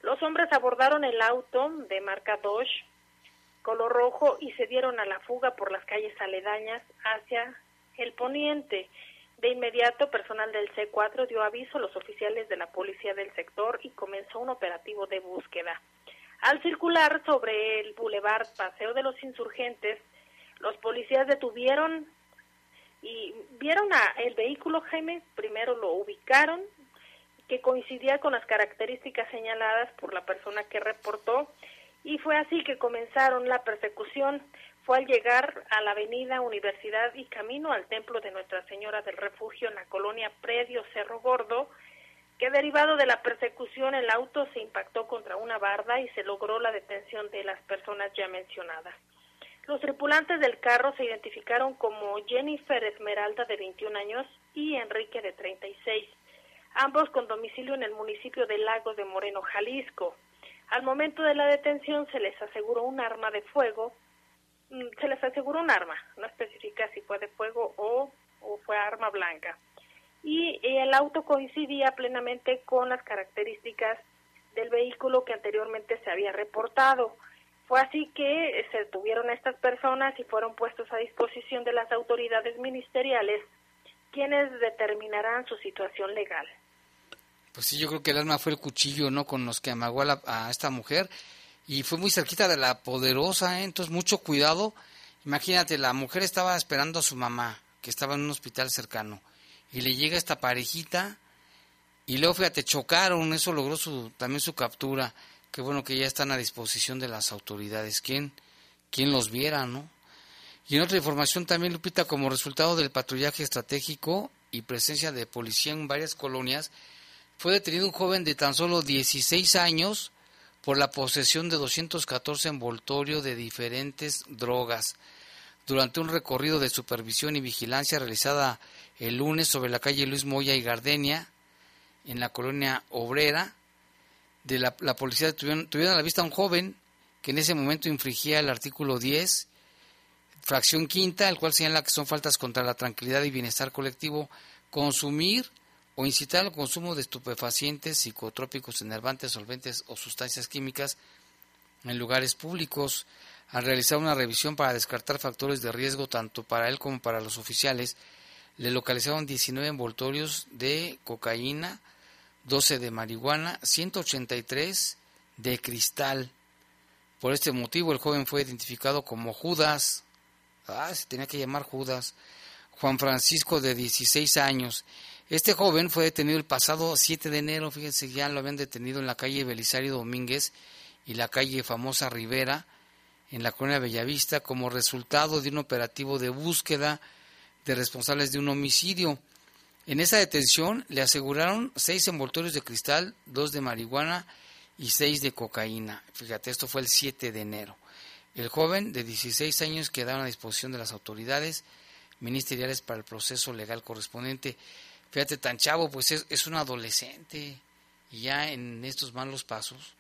Los hombres abordaron el auto de marca Dodge color rojo y se dieron a la fuga por las calles aledañas hacia el poniente. De inmediato, personal del C4 dio aviso a los oficiales de la policía del sector y comenzó un operativo de búsqueda. Al circular sobre el bulevar Paseo de los Insurgentes, los policías detuvieron y vieron a el vehículo Jaime, primero lo ubicaron, que coincidía con las características señaladas por la persona que reportó, y fue así que comenzaron la persecución fue al llegar a la avenida Universidad y camino al templo de Nuestra Señora del Refugio en la colonia Predio Cerro Gordo, que derivado de la persecución el auto se impactó contra una barda y se logró la detención de las personas ya mencionadas. Los tripulantes del carro se identificaron como Jennifer Esmeralda de 21 años y Enrique de 36, ambos con domicilio en el municipio de Lagos de Moreno, Jalisco. Al momento de la detención se les aseguró un arma de fuego Mm, se les aseguró un arma, no especifica si fue de fuego o, fue arma blanca. Y el auto coincidía plenamente con las características del vehículo que anteriormente se había reportado. Fue así que se detuvieron a estas personas y fueron puestos a disposición de las autoridades ministeriales, quienes determinarán su situación legal. Pues sí, yo creo que el arma fue el cuchillo, ¿no? Con los que amagó a, a esta mujer y fue muy cerquita de la poderosa, ¿eh? entonces mucho cuidado. Imagínate, la mujer estaba esperando a su mamá, que estaba en un hospital cercano, y le llega esta parejita, y luego fíjate, chocaron, eso logró su, también su captura. Qué bueno que ya están a disposición de las autoridades. ¿Quién, quién los viera, no? Y en otra información también, Lupita, como resultado del patrullaje estratégico y presencia de policía en varias colonias, fue detenido un joven de tan solo 16 años por la posesión de 214 envoltorios de diferentes drogas. Durante un recorrido de supervisión y vigilancia realizada el lunes sobre la calle Luis Moya y Gardenia, en la colonia obrera, de la, policía tuvieron, tuvieron a la vista a un joven que en ese momento infringía el artículo 10 Fracción quinta, el cual señala que son faltas contra la tranquilidad y bienestar colectivo, consumir o incitar al consumo de estupefacientes, psicotrópicos, enervantes, solventes o sustancias químicas en lugares públicos, al realizar una revisión para descartar factores de riesgo tanto para él como para los oficiales, le localizaron 19 envoltorios de cocaína, 12 de marihuana, 183 de cristal. Por este motivo el joven fue identificado como Judas, Ah, se tenía que llamar Judas. Juan Francisco, de 16 años. Este joven fue detenido el pasado 7 de enero, fíjense, ya lo habían detenido en la calle Belisario Domínguez y la calle Famosa Rivera, en la colonia Bellavista, como resultado de un operativo de búsqueda de responsables de un homicidio. En esa detención le aseguraron seis envoltorios de cristal, dos de marihuana y seis de cocaína. Fíjate, esto fue el 7 de enero. El joven de 16 años quedaba a disposición de las autoridades ministeriales para el proceso legal correspondiente. Fíjate, tan chavo, pues es, es un adolescente y ya en estos malos pasos.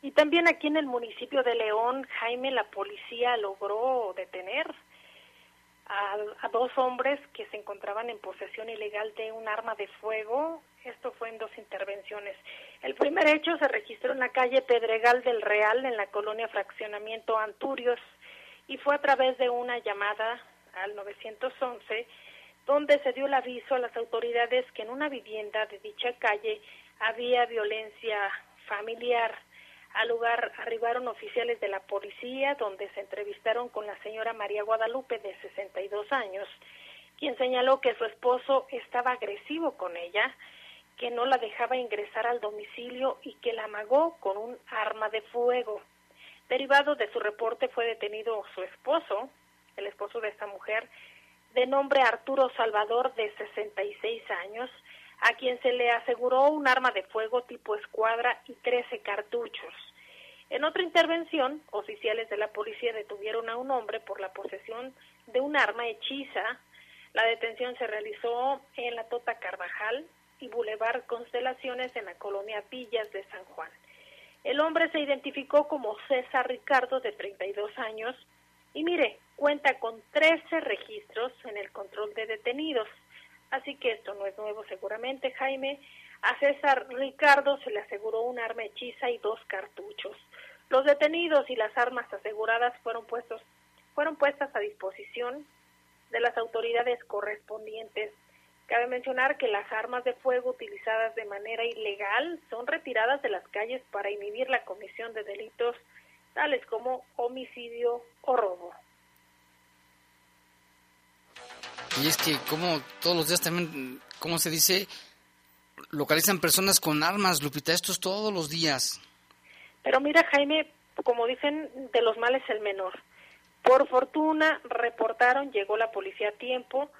Y también aquí en el municipio de León, Jaime, la policía logró detener a, dos hombres que se encontraban en posesión ilegal de un arma de fuego. Esto fue en dos intervenciones. El primer hecho se registró en la calle Pedregal del Real, en la colonia Fraccionamiento Anturios, y fue a través de una llamada al 911, donde se dio el aviso a las autoridades que en una vivienda de dicha calle había violencia familiar. Al lugar arribaron oficiales de la policía, donde se entrevistaron con la señora María Guadalupe, de 62 años, quien señaló que su esposo estaba agresivo con ella, que no la dejaba ingresar al domicilio y que la amagó con un arma de fuego. Derivado de su reporte fue detenido su esposo, el esposo de esta mujer, de nombre Arturo Salvador, de 66 años, a quien se le aseguró un arma de fuego tipo escuadra y 13 cartuchos. En otra intervención, oficiales de la policía detuvieron a un hombre por la posesión de un arma hechiza. La detención se realizó en la Tota Carvajal y Boulevard Constelaciones en la colonia Villas de San Juan. El hombre se identificó como César Ricardo, de 32 años, y mire, cuenta con 13 registros en el control de detenidos. Así que esto no es nuevo seguramente, Jaime. A César Ricardo se le aseguró un arma hechiza y dos cartuchos. Los detenidos y las armas aseguradas fueron puestos fueron puestas a disposición de las autoridades correspondientes. Cabe mencionar que las armas de fuego utilizadas de manera ilegal son retiradas de las calles para inhibir la comisión de delitos tales como homicidio o robo. Y es que como todos los días también, ¿cómo se dice? Localizan personas con armas, Lupita, esto es todos los días. Pero mira, Jaime, como dicen, de los males el menor. Por fortuna, reportaron, llegó la policía a tiempo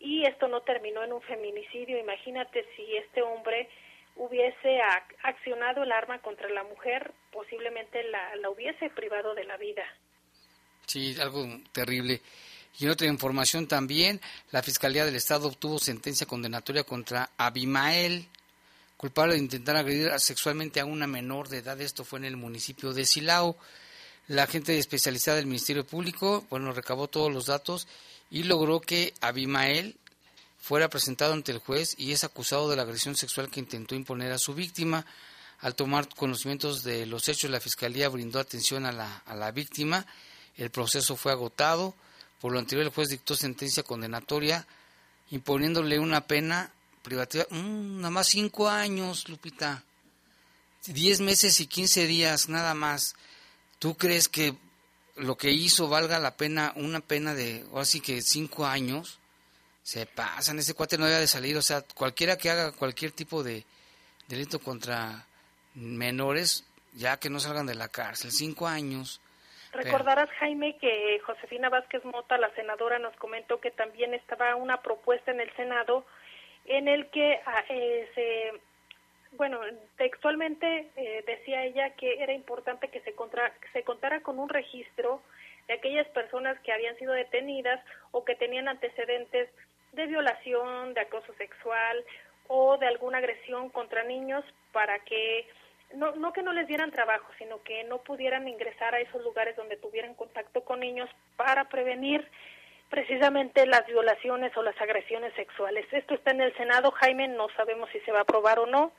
y esto no terminó en un feminicidio. Imagínate si este hombre hubiese accionado el arma contra la mujer, posiblemente la, la hubiese privado de la vida. Sí, algo terrible. Y otra información también, la Fiscalía del Estado obtuvo sentencia condenatoria contra Abimael, culpable de intentar agredir sexualmente a una menor de edad. Esto fue en el municipio de Silao. La agente especializada del Ministerio Público, bueno, recabó todos los datos y logró que Abimael fuera presentado ante el juez y es acusado de la agresión sexual que intentó imponer a su víctima. Al tomar conocimientos de los hechos, la Fiscalía brindó atención a la, a la víctima. El proceso fue agotado por lo anterior, el juez dictó sentencia condenatoria imponiéndole una pena privativa, mm, nada más cinco años, Lupita. Diez meses y quince días, nada más. ¿Tú crees que lo que hizo valga la pena, una pena de, o así que cinco años? Se pasan, ese cuate no debe de salir, o sea, cualquiera que haga cualquier tipo de delito contra menores, ya que no salgan de la cárcel, cinco años. Recordarás, Jaime, que Josefina Vázquez Mota, la senadora, nos comentó que también estaba una propuesta en el Senado en el que ah, eh, se, bueno, textualmente eh, decía ella que era importante que se, contra, se contara con un registro de aquellas personas que habían sido detenidas o que tenían antecedentes de violación, de acoso sexual o de alguna agresión contra niños para que no, no que no les dieran trabajo, sino que no pudieran ingresar a esos lugares donde tuvieran contacto con niños para prevenir precisamente las violaciones o las agresiones sexuales. Esto está en el Senado, Jaime, no sabemos si se va a aprobar o no,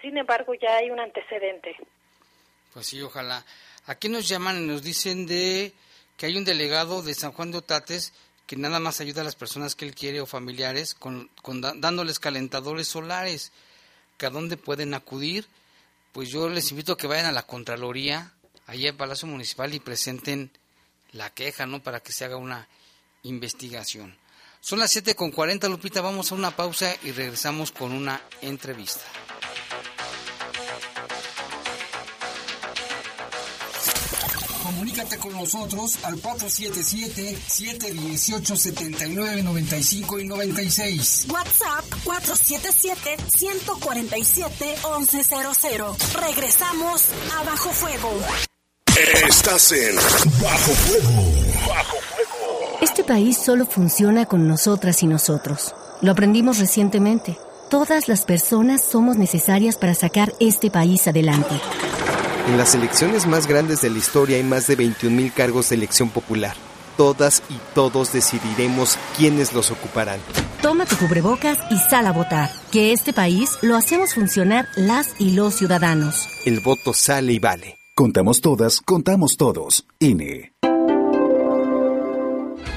sin embargo ya hay un antecedente. Pues sí, ojalá. Aquí nos llaman y nos dicen de que hay un delegado de San Juan de Otates que nada más ayuda a las personas que él quiere o familiares con, dándoles calentadores solares, que a dónde pueden acudir pues yo les invito a que vayan a la Contraloría, allá en Palacio Municipal, y presenten la queja, ¿no? Para que se haga una investigación. Son las 7.40, Lupita, vamos a una pausa y regresamos con una entrevista. Comunícate con nosotros al 477-718-7995 y 96. WhatsApp 477-147-1100. Regresamos a Bajo Fuego. Estás en Bajo Fuego. Bajo Fuego. Este país solo funciona con nosotras y nosotros. Lo aprendimos recientemente. Todas las personas somos necesarias para sacar este país adelante. En las elecciones más grandes de la historia hay más de 21.000 cargos de elección popular. Todas y todos decidiremos quiénes los ocuparán. Toma tu cubrebocas y sal a votar. Que este país lo hacemos funcionar las y los ciudadanos. El voto sale y vale. Contamos todas, contamos todos. INE.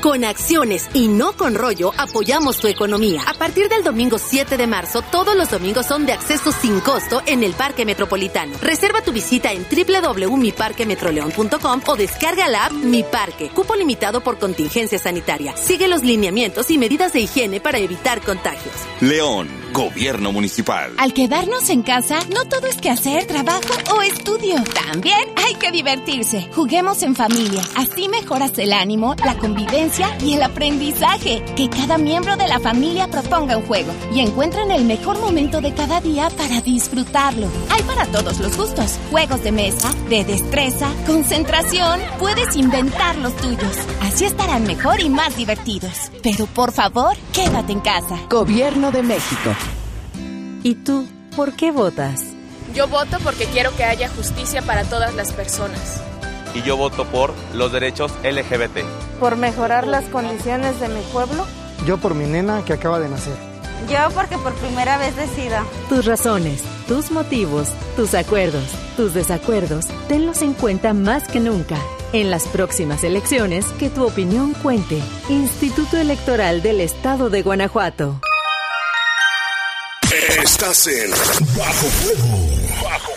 Con acciones y no con rollo, apoyamos tu economía. A partir del domingo 7 de marzo, todos los domingos son de acceso sin costo en el Parque Metropolitano. Reserva tu visita en www.miparquemetroleón.com o descarga la app Mi Parque. Cupo limitado por contingencia sanitaria. Sigue los lineamientos y medidas de higiene para evitar contagios. León, Gobierno Municipal. Al quedarnos en casa, no todo es que hacer trabajo o estudio. También hay que divertirse. Juguemos en familia. Así mejoras el ánimo, la convivencia y el aprendizaje. Que cada miembro de la familia proponga un juego y encuentren el mejor momento de cada día para disfrutarlo. Hay para todos los gustos. Juegos de mesa, de destreza, concentración. Puedes inventar los tuyos. Así estarán mejor y más divertidos. Pero por favor, quédate en casa. Gobierno de México. ¿Y tú, por qué votas? Yo voto porque quiero que haya justicia para todas las personas y yo voto por los derechos LGBT. Por mejorar las condiciones de mi pueblo. Yo por mi nena que acaba de nacer. Yo porque por primera vez decida. Tus razones, tus motivos, tus acuerdos, tus desacuerdos, tenlos en cuenta más que nunca. En las próximas elecciones, que tu opinión cuente. Instituto Electoral del Estado de Guanajuato. Estás en Bajo Fuego. Bajo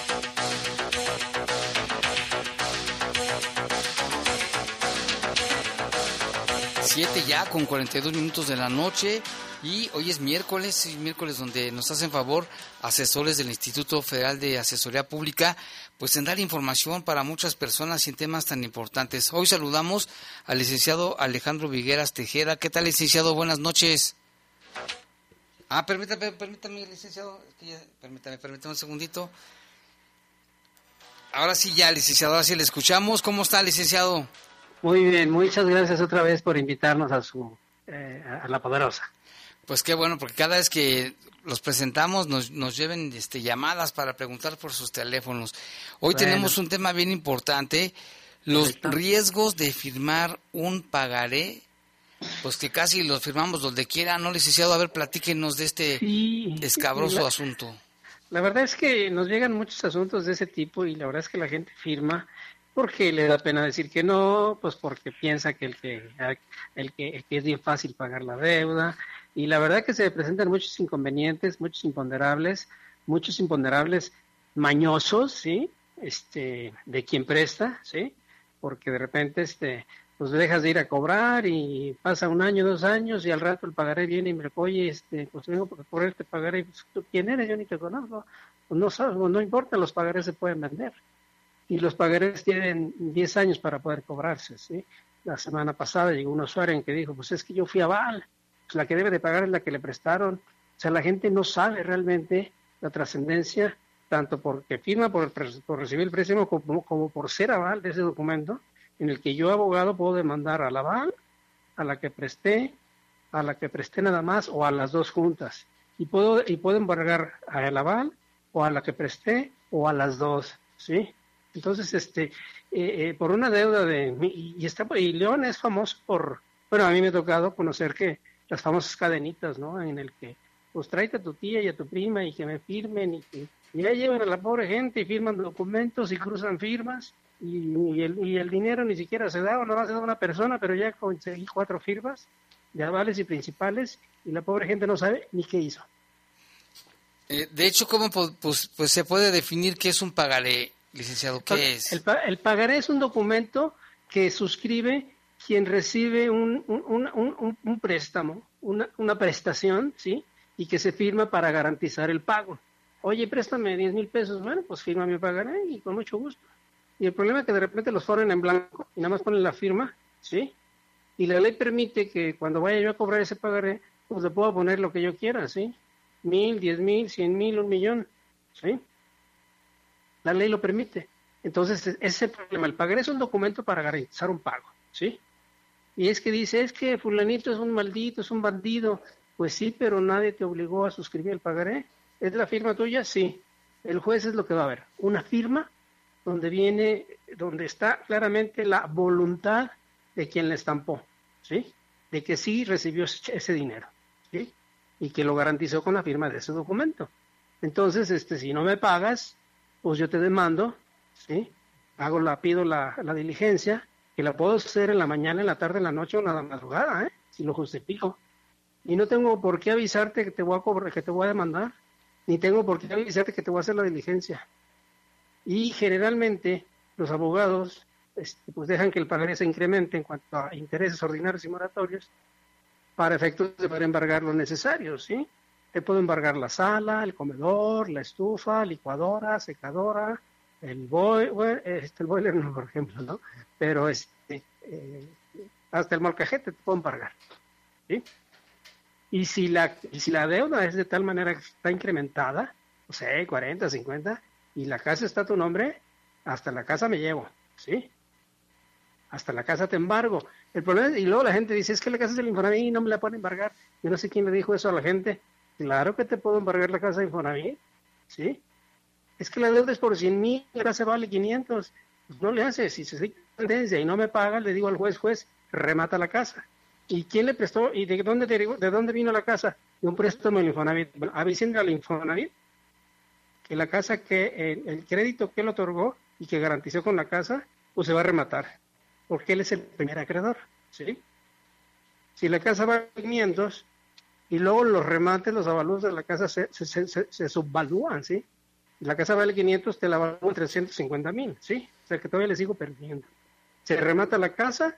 Siete ya con 42 minutos de la noche y hoy es miércoles, miércoles donde nos hacen favor asesores del Instituto Federal de Asesoría Pública, pues en dar información para muchas personas en temas tan importantes. Hoy saludamos al licenciado Alejandro Vigueras Tejera. ¿Qué tal, licenciado? Buenas noches. Ah, permítame, permítame, licenciado. Permítame, permítame un segundito. Ahora sí ya, licenciado, ahora sí le escuchamos. ¿Cómo está, licenciado? Muy bien, muchas gracias otra vez por invitarnos a su eh, a la poderosa. Pues qué bueno, porque cada vez que los presentamos nos, nos lleven este, llamadas para preguntar por sus teléfonos. Hoy tenemos un tema bien importante, los riesgos de firmar un pagaré, pues que casi los firmamos donde quiera, ¿no, licenciado? A ver, platíquenos de este escabroso asunto. La verdad es que nos llegan muchos asuntos de ese tipo y la verdad es que la gente firma porque le da pena decir que no, pues porque piensa que el que, el que, el que es bien fácil pagar la deuda, y la verdad que se presentan muchos inconvenientes, muchos imponderables, muchos imponderables mañosos, ¿sí? este, de quien presta, ¿sí? Porque de repente, este, pues dejas de ir a cobrar y pasa un año, dos años y al rato el pagaré viene y me dice, oye, este, pues vengo por este pagaré, pues, ¿tú quién eres? Yo ni te conozco. Pues no sabes, no importa, los pagarés se pueden vender. Y los pagarés tienen 10 años para poder cobrarse, ¿sí? La semana pasada llegó un usuario en que dijo, pues es que yo fui a pues la que debe de pagar es la que le prestaron. O sea, la gente no sabe realmente la trascendencia, tanto porque firma por, por recibir el préstamo como, como por ser aval de ese documento, en el que yo, abogado, puedo demandar a la aval, a la que presté, a la que presté nada más o a las dos juntas. Y puedo, y puedo embargar a el aval o a la que presté o a las dos, ¿sí? Entonces, este, eh, eh, por una deuda de... Y, está, y León es famoso por... Bueno, a mí me ha tocado conocer que las famosas cadenitas, ¿no? En el que, pues tráete a tu tía y a tu prima y que me firmen y que ya llevan a la pobre gente y firman documentos y cruzan firmas y, el, y el dinero ni siquiera se da o no se da una persona, pero ya conseguí cuatro firmas de avales y principales y la pobre gente no sabe ni qué hizo. Eh, de hecho, ¿cómo pues, pues se puede definir qué es un pagaré, licenciado? ¿Qué es? El, el pagaré es un documento que suscribe quien recibe un, un, un, un préstamo, una, una, prestación, ¿sí? Y que se firma para garantizar el pago. Oye, préstame 10 mil pesos, bueno, pues firma mi pagaré y con mucho gusto. Y el problema es que de repente los ponen en blanco y nada más ponen la firma, ¿sí? Y la ley permite que cuando vaya yo a cobrar ese pagaré, pues le puedo poner lo que yo quiera, ¿sí? Mil, diez mil, cien mil, un millón, ¿sí? La ley lo permite. Entonces, ese es el problema. El pagaré es un documento para garantizar un pago, ¿sí? Y es que dice, es que fulanito es un maldito, es un bandido. Pues sí, pero nadie te obligó a suscribir el pagaré. ¿Es la firma tuya? Sí. El juez es lo que va a ver. Una firma donde viene, donde está claramente la voluntad de quien le estampó, ¿sí? De que sí recibió ese dinero, ¿sí? Y que lo garantizó con la firma de ese documento. Entonces, este, si no me pagas, pues yo te demando, ¿sí? Hago la, pido la, la diligencia que la puedo hacer en la mañana, en la tarde, en la noche o en la madrugada, ¿eh? si lo justifico. Y no tengo por qué avisarte que te voy a cobrar, que te voy a demandar, ni tengo por qué avisarte que te voy a hacer la diligencia. Y generalmente los abogados este, pues dejan que el pagaré se incremente en cuanto a intereses ordinarios y moratorios para efectos de poder embargar lo necesario, ¿sí? Te puedo embargar la sala, el comedor, la estufa, licuadora, secadora, el boiler, este, el boiler no, por ejemplo, ¿no? Pero este, eh, hasta el molcajete te puedo embargar, ¿sí? Y si la, si la deuda es de tal manera que está incrementada, no sé, 40, 50, y la casa está a tu nombre, hasta la casa me llevo, ¿sí? Hasta la casa te embargo. El problema es, y luego la gente dice, es que la casa es del Infonavit y no me la pueden embargar. Yo no sé quién le dijo eso a la gente. Claro que te puedo embargar la casa de Infonavit, ¿sí? es que la deuda es por 100 mil, ahora se vale 500. Pues no le hace, si se sigue tendencia y no me paga, le digo al juez, juez, remata la casa. ¿Y quién le prestó? ¿Y de dónde, de dónde vino la casa? De un préstamo del Infonavit. Bueno, avisen al Infonavit que la casa que, el, crédito que él otorgó y que garantizó con la casa, pues se va a rematar. Porque él es el primer acreedor, ¿sí? Si la casa va a 500 y luego los remates, los avalúos de la casa se, se, se, se subvalúan, ¿sí? La casa vale 500, te la en 350 mil, ¿sí? O sea que todavía le sigo perdiendo. Se remata la casa,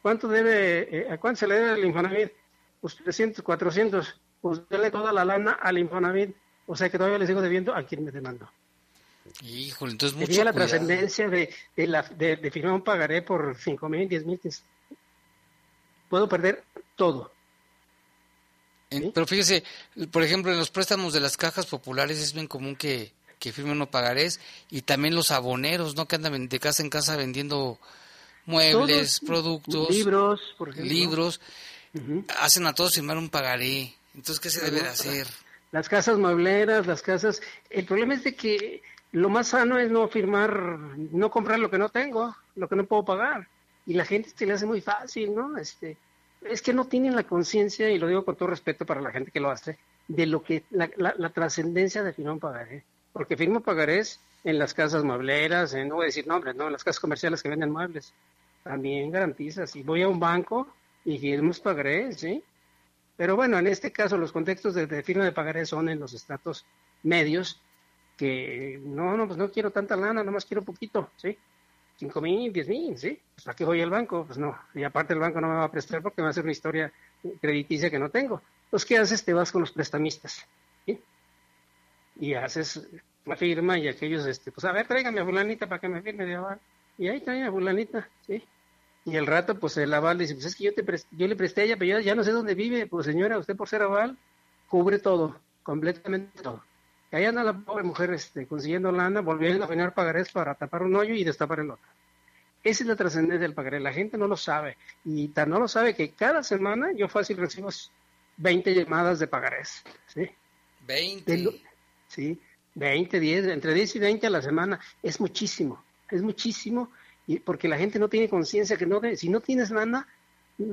¿cuánto debe, eh, a cuánto se le debe al Infonavit? Pues 300, 400, pues dele toda la lana al Infonavit, o sea que todavía le sigo debiendo a quien me demandó. Híjole, entonces mucho la trascendencia de, de, la, de, firmar un pagaré por 5 mil, 10 mil. Puedo perder todo. Pero fíjese, por ejemplo, en los préstamos de las cajas populares es bien común que que firmen no pagarés y también los aboneros, ¿no? Que andan de casa en casa vendiendo muebles, productos, libros, libros, hacen a todos firmar un pagaré. Entonces, ¿qué se debe de hacer? Las casas muebleras, las casas... El problema es de que lo más sano es no firmar, no comprar lo que no tengo, lo que no puedo pagar. Y la gente se le hace muy fácil, ¿no? Este, es que no tienen la conciencia, y lo digo con todo respeto para la gente que lo hace, de lo que la, la trascendencia de firmar un pagaré porque firmo pagarés en las casas muebleras, no voy a decir nombres, no, en las casas comerciales que venden muebles. También garantiza, si voy a un banco y firmo pagarés, ¿sí? Pero bueno, en este caso los contextos de, firma de pagarés son en los estratos medios que no, no, pues no quiero tanta lana, nomás quiero poquito, ¿sí? Cinco mil, diez mil, ¿sí? Pues ¿para qué voy al banco? Pues no, y aparte el banco no me va a prestar porque me va a hacer una historia crediticia que no tengo. Entonces, ¿qué haces? Te vas con los prestamistas, ¿sí? Y haces la firma y aquellos, este, pues a ver, tráigame a fulanita para que me firme de aval. Y ahí trae a fulanita, ¿sí? Y el rato, pues el aval dice, pues es que yo, te yo le presté a ella, pero ya no sé dónde vive. Pues señora, usted por ser aval, cubre todo, completamente todo. Y ahí anda la pobre mujer este, consiguiendo lana, volviendo a generar pagarés para tapar un hoyo y destapar el otro. Esa es la trascendencia del pagaré. La gente no lo sabe. Y tan no lo sabe que cada semana yo fácil recibo 20 llamadas de pagarés. ¿sí? 20. sí, 20, 10, entre 10 y 20 a la semana. Es muchísimo, es muchísimo. Y porque la gente no tiene conciencia que no si no tienes lana,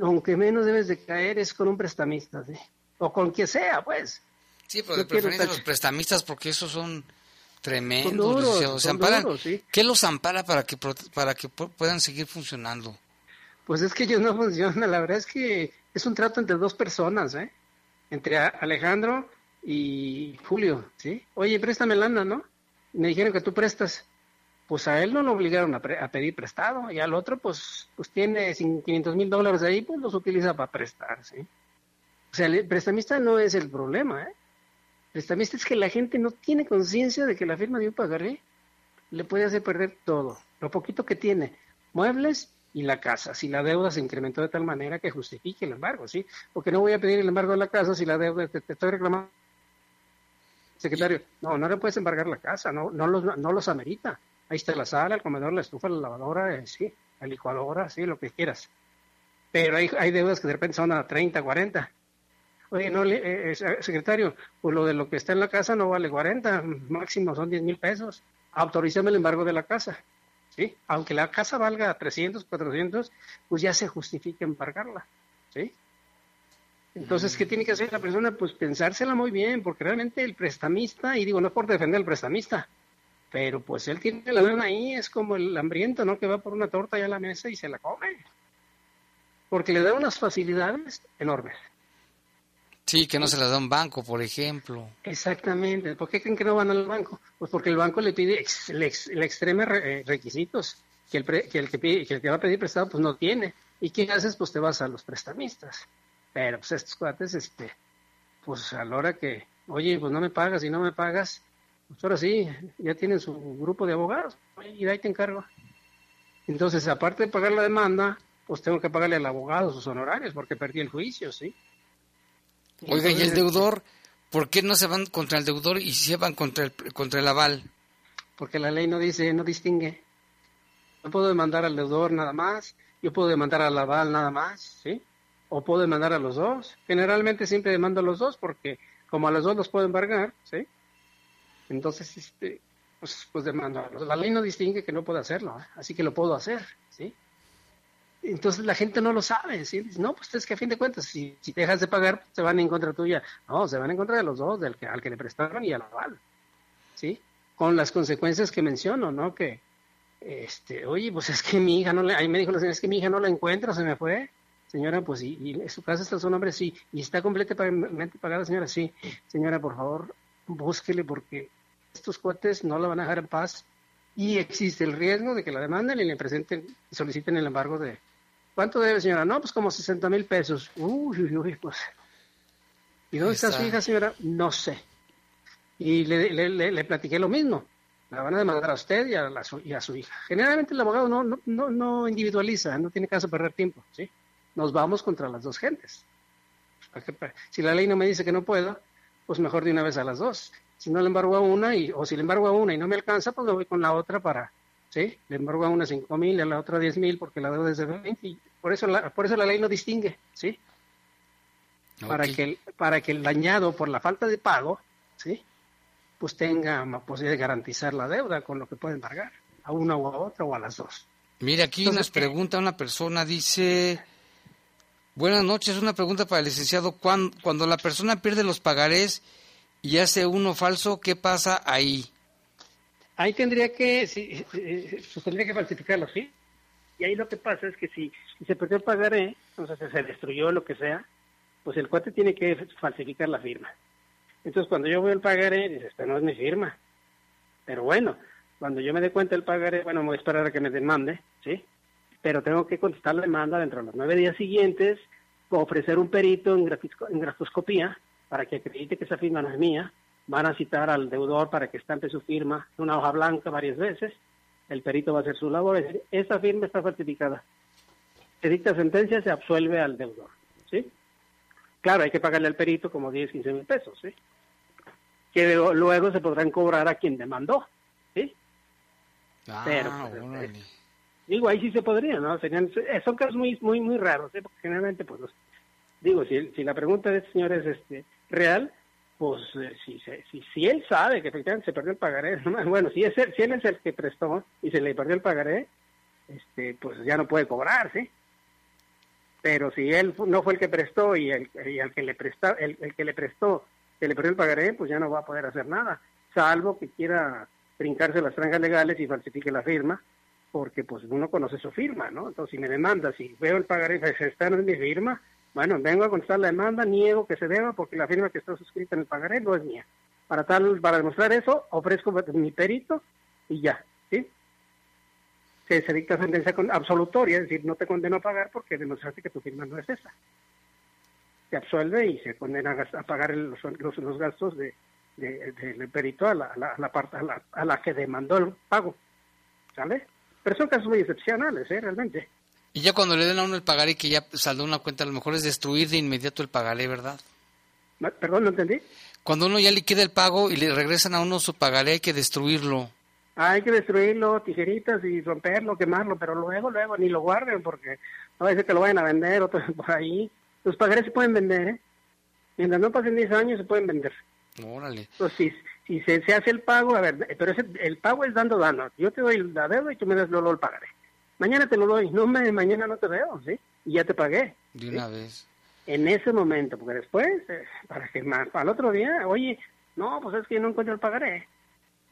aunque menos debes de caer es con un prestamista. ¿sí? O con quien sea, pues. Sí, pero de preferencia los prestamistas porque esos son tremendos. ¿Qué los ampara para que, para que puedan seguir funcionando? Pues es que ellos no *laughs* funcionan. La verdad es que es un trato entre dos personas, ¿eh? Entre Alejandro y Julio, ¿sí? Oye, préstame lana, ¿no? Me dijeron que tú prestas. Pues a él no lo obligaron a, pedir prestado y al otro, pues, pues tiene 500 mil dólares ahí, pues los utiliza para prestar, ¿sí? O sea, el prestamista no es el problema, ¿eh? Prestamista es que la gente no tiene conciencia de que la firma de un pagaré le puede hacer perder todo, lo poquito que tiene, muebles y la casa, si la deuda se incrementó de tal manera que justifique el embargo, ¿sí? Porque no voy a pedir el embargo de la casa si la deuda te, estoy reclamando. Secretario, no, no le puedes embargar la casa, no, no los, no los amerita. Ahí está la sala, el comedor, la estufa, la lavadora, eh, sí, la licuadora, sí, lo que quieras. Pero hay, hay deudas que de repente son a 30, 40 Oye, no, eh, eh, secretario, pues lo de lo que está en la casa no vale 40, máximo son 10 mil pesos. Autorízame el embargo de la casa. ¿sí? Aunque la casa valga 300, 400, pues ya se justifica embargarla. ¿sí? Entonces, ¿qué tiene que hacer la persona? Pues pensársela muy bien, porque realmente el prestamista, y digo, no es por defender al prestamista, pero pues él tiene la lana ahí, es como el hambriento, ¿no? Que va por una torta allá a la mesa y se la come. Porque le da unas facilidades enormes. Sí, que no se las da un banco, por ejemplo. Exactamente. ¿Por qué creen que no van al banco? Pues porque el banco le pide ex, le, extreme eh, requisitos que el, que el que, pide, que el que va a pedir prestado pues no tiene. ¿Y qué haces? Pues te vas a los prestamistas. Pero pues estos cuates, este, pues a la hora que, oye, pues no me pagas y no me pagas, pues ahora sí, ya tienen su grupo de abogados y de ahí te encargo. Entonces, aparte de pagar la demanda, pues tengo que pagarle al abogado sus honorarios porque perdí el juicio, ¿sí? Oiga, ¿y el deudor? ¿Por qué no se van contra el deudor y se van contra el, contra el aval? Porque la ley no dice, no distingue. No puedo demandar al deudor nada más, yo puedo demandar al aval nada más, ¿sí? O puedo demandar a los dos. Generalmente siempre demando a los dos porque como a los dos los puedo embargar, ¿sí? Entonces, este, pues, pues demando a los dos. La ley no distingue que no puedo hacerlo, ¿eh? así que lo puedo hacer, ¿sí? Entonces la gente no lo sabe, ¿sí? no, pues es que a fin de cuentas, si, si dejas de pagar, se van en contra tuya. No, se van en contra de los dos, del que, al que le prestaron y al aval, ¿sí? Con las consecuencias que menciono, ¿no? Que, este, oye, pues es que mi hija no le, ahí me dijo la señora, es que mi hija no la encuentro, se me fue. Señora, pues y, y su casa está su nombre, sí, y está completamente pagada, señora, sí. Señora, por favor, búsquele porque estos cuates no la van a dejar en paz y existe el riesgo de que la demanden y le presenten soliciten el embargo de, ¿Cuánto debe, señora? No, pues como 60 mil pesos. Uy, uy, uy, pues. ¿Y dónde está, su hija, señora? No sé. Y le, le, le, platiqué lo mismo. La van a demandar a usted y a, la, y a su hija. Generalmente el abogado no, no, no, no individualiza, no tiene caso perder tiempo, ¿sí? Nos vamos contra las dos gentes. Si la ley no me dice que no puedo, pues mejor de una vez a las dos. Si no le embargo a una, y, o si le embargo a una y no me alcanza, pues me voy con la otra para, ¿sí? Le embargo a una 5 mil y a la otra 10 mil porque la deuda es de 20 y por eso la, por eso la ley no distingue, ¿sí? Para, que el, para que el dañado por la falta de pago, ¿sí? Pues tenga posibilidad de garantizar la deuda con lo que puede embargar a una o a otra o a las dos. Mire, aquí nos pregunta una persona, dice, buenas noches, una pregunta para el licenciado, cuando, cuando la persona pierde los pagarés y hace uno falso, ¿qué pasa ahí? Ahí tendría que, sí, pues tendría que falsificarlo, ¿sí? Y ahí lo que pasa es que si, se perdió el pagaré, entonces se destruyó lo que sea, pues el cuate tiene que falsificar la firma. Entonces cuando yo voy al pagaré, dice, esta no es mi firma. Pero bueno, cuando yo me dé cuenta del pagaré, bueno, voy a esperar a que me demande, ¿sí? Pero tengo que contestar la demanda dentro de los nueve días siguientes, ofrecer un perito en grafoscopía para que acredite que esa firma no es mía. Van a citar al deudor para que estampe su firma en una hoja blanca varias veces. El perito va a hacer su labor. Es decir, esa firma está certificada. Se dicta sentencia, se absuelve al deudor, ¿sí? Claro, hay que pagarle al perito como 10, 15 mil pesos, ¿sí? Que luego se podrán cobrar a quien demandó, ¿sí? Ah, Pero, pues, digo, ahí sí se podría, ¿no? Serían, son casos muy, muy, muy raros, ¿eh? Porque generalmente, pues, los- digo, si, si la pregunta de este señor es este, real, pues, eh, si, se- si, si él sabe que efectivamente se perdió el pagaré, *laughs* bueno, si, es él, si él es el que prestó y se le perdió el pagaré, este, pues ya no puede cobrar, ¿sí? Pero si él no fue el que prestó y el, y el que le prestó, el, el que le prestó, que le perdió el pagaré, pues ya no va a poder hacer nada, salvo que quiera brincarse las trangas legales y falsifique la firma, porque pues uno conoce su firma, ¿no? Entonces si me demanda, si veo el pagaré, *laughs* pues, esta no es mi firma, bueno, vengo a contestar la demanda, niego que se deba porque la firma que está suscrita en el pagaré no es mía. Para tal, para demostrar eso, ofrezco mi perito y ya, ¿sí? Se, dicta sentencia con, absolutoria, es decir, no te condeno a pagar porque demostraste que tu firma no es esa. Se absuelve y se condena a, pagar los, los, los gastos de, de- del perito a la, a la, a la parte- a la, a la que demandó el pago. ¿Sale? Pero son casos muy excepcionales, ¿eh? Realmente. Y ya cuando le den a uno el pagaré que ya saldó una cuenta, a lo mejor es destruir de inmediato el pagaré, ¿verdad? Perdón, no entendí. Cuando uno ya liquida el pago y le regresan a uno su pagaré, hay que destruirlo. Hay que destruirlo, tijeritas y romperlo, quemarlo, pero luego, luego ni lo guarden porque a veces que lo vayan a vender otro *laughs* por ahí. Los pagarés se pueden vender, ¿eh? Mientras no pasen 10 años se pueden vender. Órale. Entonces, si, si se, se hace el pago, a ver, pero ese, el pago es dando dando. Yo te doy la deuda y tú me das luego el pagaré. Mañana te lo doy, no me, mañana no te veo, ¿sí? Y ya te pagué. De una vez. En ese momento, porque después, eh, para que más, al otro día, oye, no, pues es que no encuentro el pagaré.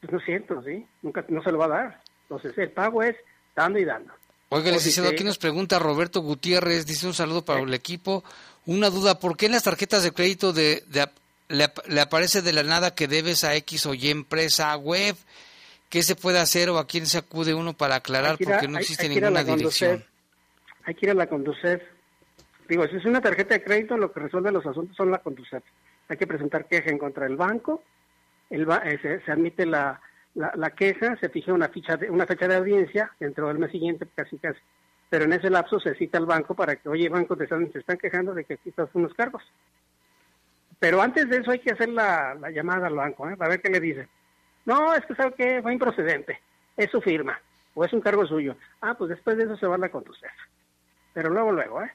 Pues no es cierto, ¿sí? Nunca, no se lo va a dar. Entonces, el pago es dando y dando. Oiga, licenciado, aquí nos pregunta Roberto Gutiérrez, dice un saludo para el equipo. Una duda, ¿por qué en las tarjetas de crédito de, de le, le aparece de la nada que debes a X o Y empresa web? ¿Qué se puede hacer o a quién se acude uno para aclarar? Ir Porque no existe hay ninguna dirección. Conducef. Hay que ir a la Conducef. Digo, si es una tarjeta de crédito, lo que resuelve los asuntos son la Conducef. Hay que presentar queja en contra del banco, el ba- eh, se, se admite la, la, la queja, se fija una, ficha de, una fecha de audiencia dentro del mes siguiente, casi casi. Pero en ese lapso se cita al banco para que, oye, banco, te están, se están quejando de que aquí están unos cargos. Pero antes de eso hay que hacer la, la llamada al banco, ¿eh? para ver qué le dice. No, es que sabe que fue improcedente. Es su firma o es un cargo suyo. Ah, pues después de eso se va a. Pero luego, luego, ¿eh?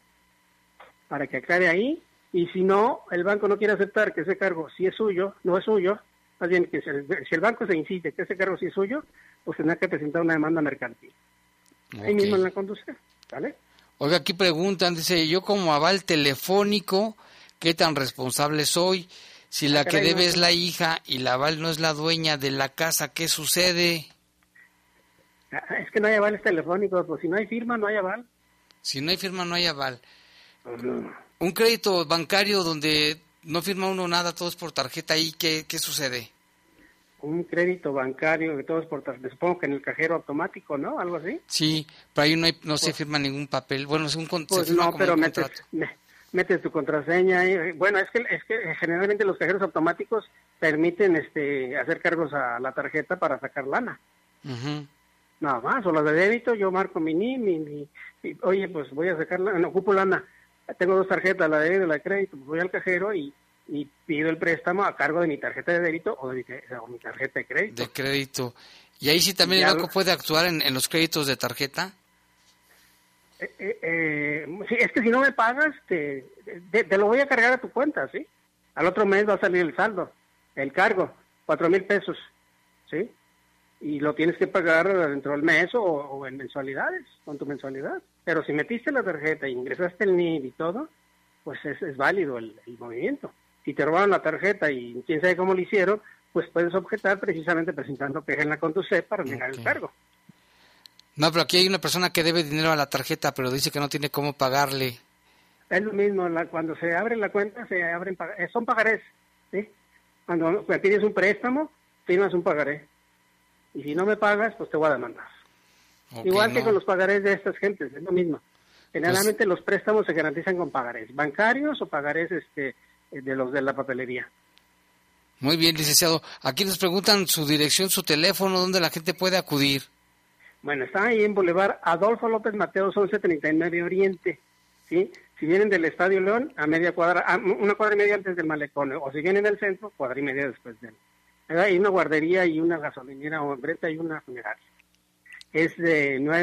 Para que aclare ahí. Y si no, el banco no quiere aceptar que ese cargo sí es suyo, no es suyo, más bien que si el, si el banco se insiste que ese cargo sí es suyo, pues tendrá que presentar una demanda mercantil. Ahí mismo en la Conducef, ¿vale? Oiga, aquí preguntan, dice, yo como aval telefónico, ¿qué tan responsable soy? Si la Ah, que debe es la hija y la aval no es la dueña de la casa, ¿qué sucede? Ah, Es que no hay avales telefónicos, pues si no hay firma, no hay aval. Si no hay firma, no hay aval. Un crédito bancario donde no firma uno nada, todo es por tarjeta, ¿ahí qué, qué sucede? Un crédito bancario, que todo es por tarjeta, supongo que en el cajero automático, ¿no? Algo así. Sí, pero ahí no, hay- no se firma ningún papel. Bueno, es un se Pues firma no, como pero un metes, contrato. me- metes tu contraseña. y- bueno, es que es que generalmente los cajeros automáticos permiten este hacer cargos a la tarjeta para sacar lana. Nada más, o las de débito, yo marco mi NIM, mi, mi- mi- oye, pues voy a sacar lana, no, ocupo lana. Tengo dos tarjetas, la de débito y la de crédito, pues voy al cajero y, y pido el préstamo a cargo de mi tarjeta de débito o de mi, o mi tarjeta de crédito. De crédito. Y ahí sí también el banco puede actuar en, en los créditos de tarjeta. Eh, eh, eh, es que si no me pagas, te, te, te lo voy a cargar a tu cuenta, ¿sí? Al otro mes va a salir el saldo, el cargo, cuatro mil pesos, ¿sí? Y lo tienes que pagar dentro del mes o, o en mensualidades, con tu mensualidad. Pero si metiste la tarjeta, ingresaste el NID y todo, pues es, es válido el, el movimiento. Si te robaron la tarjeta y quién sabe cómo lo hicieron, pues puedes objetar precisamente presentando queja en la Conducef para negar el cargo. No, pero aquí hay una persona que debe dinero a la tarjeta, pero dice que no tiene cómo pagarle. Es lo mismo, la- cuando se abre la cuenta, se abren eh, son pagarés, ¿sí? Cuando pides un préstamo, firmas un pagaré. y si no me pagas, pues te voy a demandar. Igual que con los pagarés de estas gentes, es lo mismo. Generalmente Pues los préstamos se garantizan con pagarés, bancarios o pagarés este, de los de la papelería. Muy bien, licenciado. Aquí nos preguntan su dirección, su teléfono, dónde la gente puede acudir. Bueno, está ahí en Boulevard Adolfo López Mateos 1139 Oriente, ¿sí? Si vienen del Estadio León, a media cuadra, a una cuadra y media antes del malecón, o si vienen del centro, cuadra y media después de él. Hay una guardería y una gasolinera o en Breta y una funeraria. Es de 9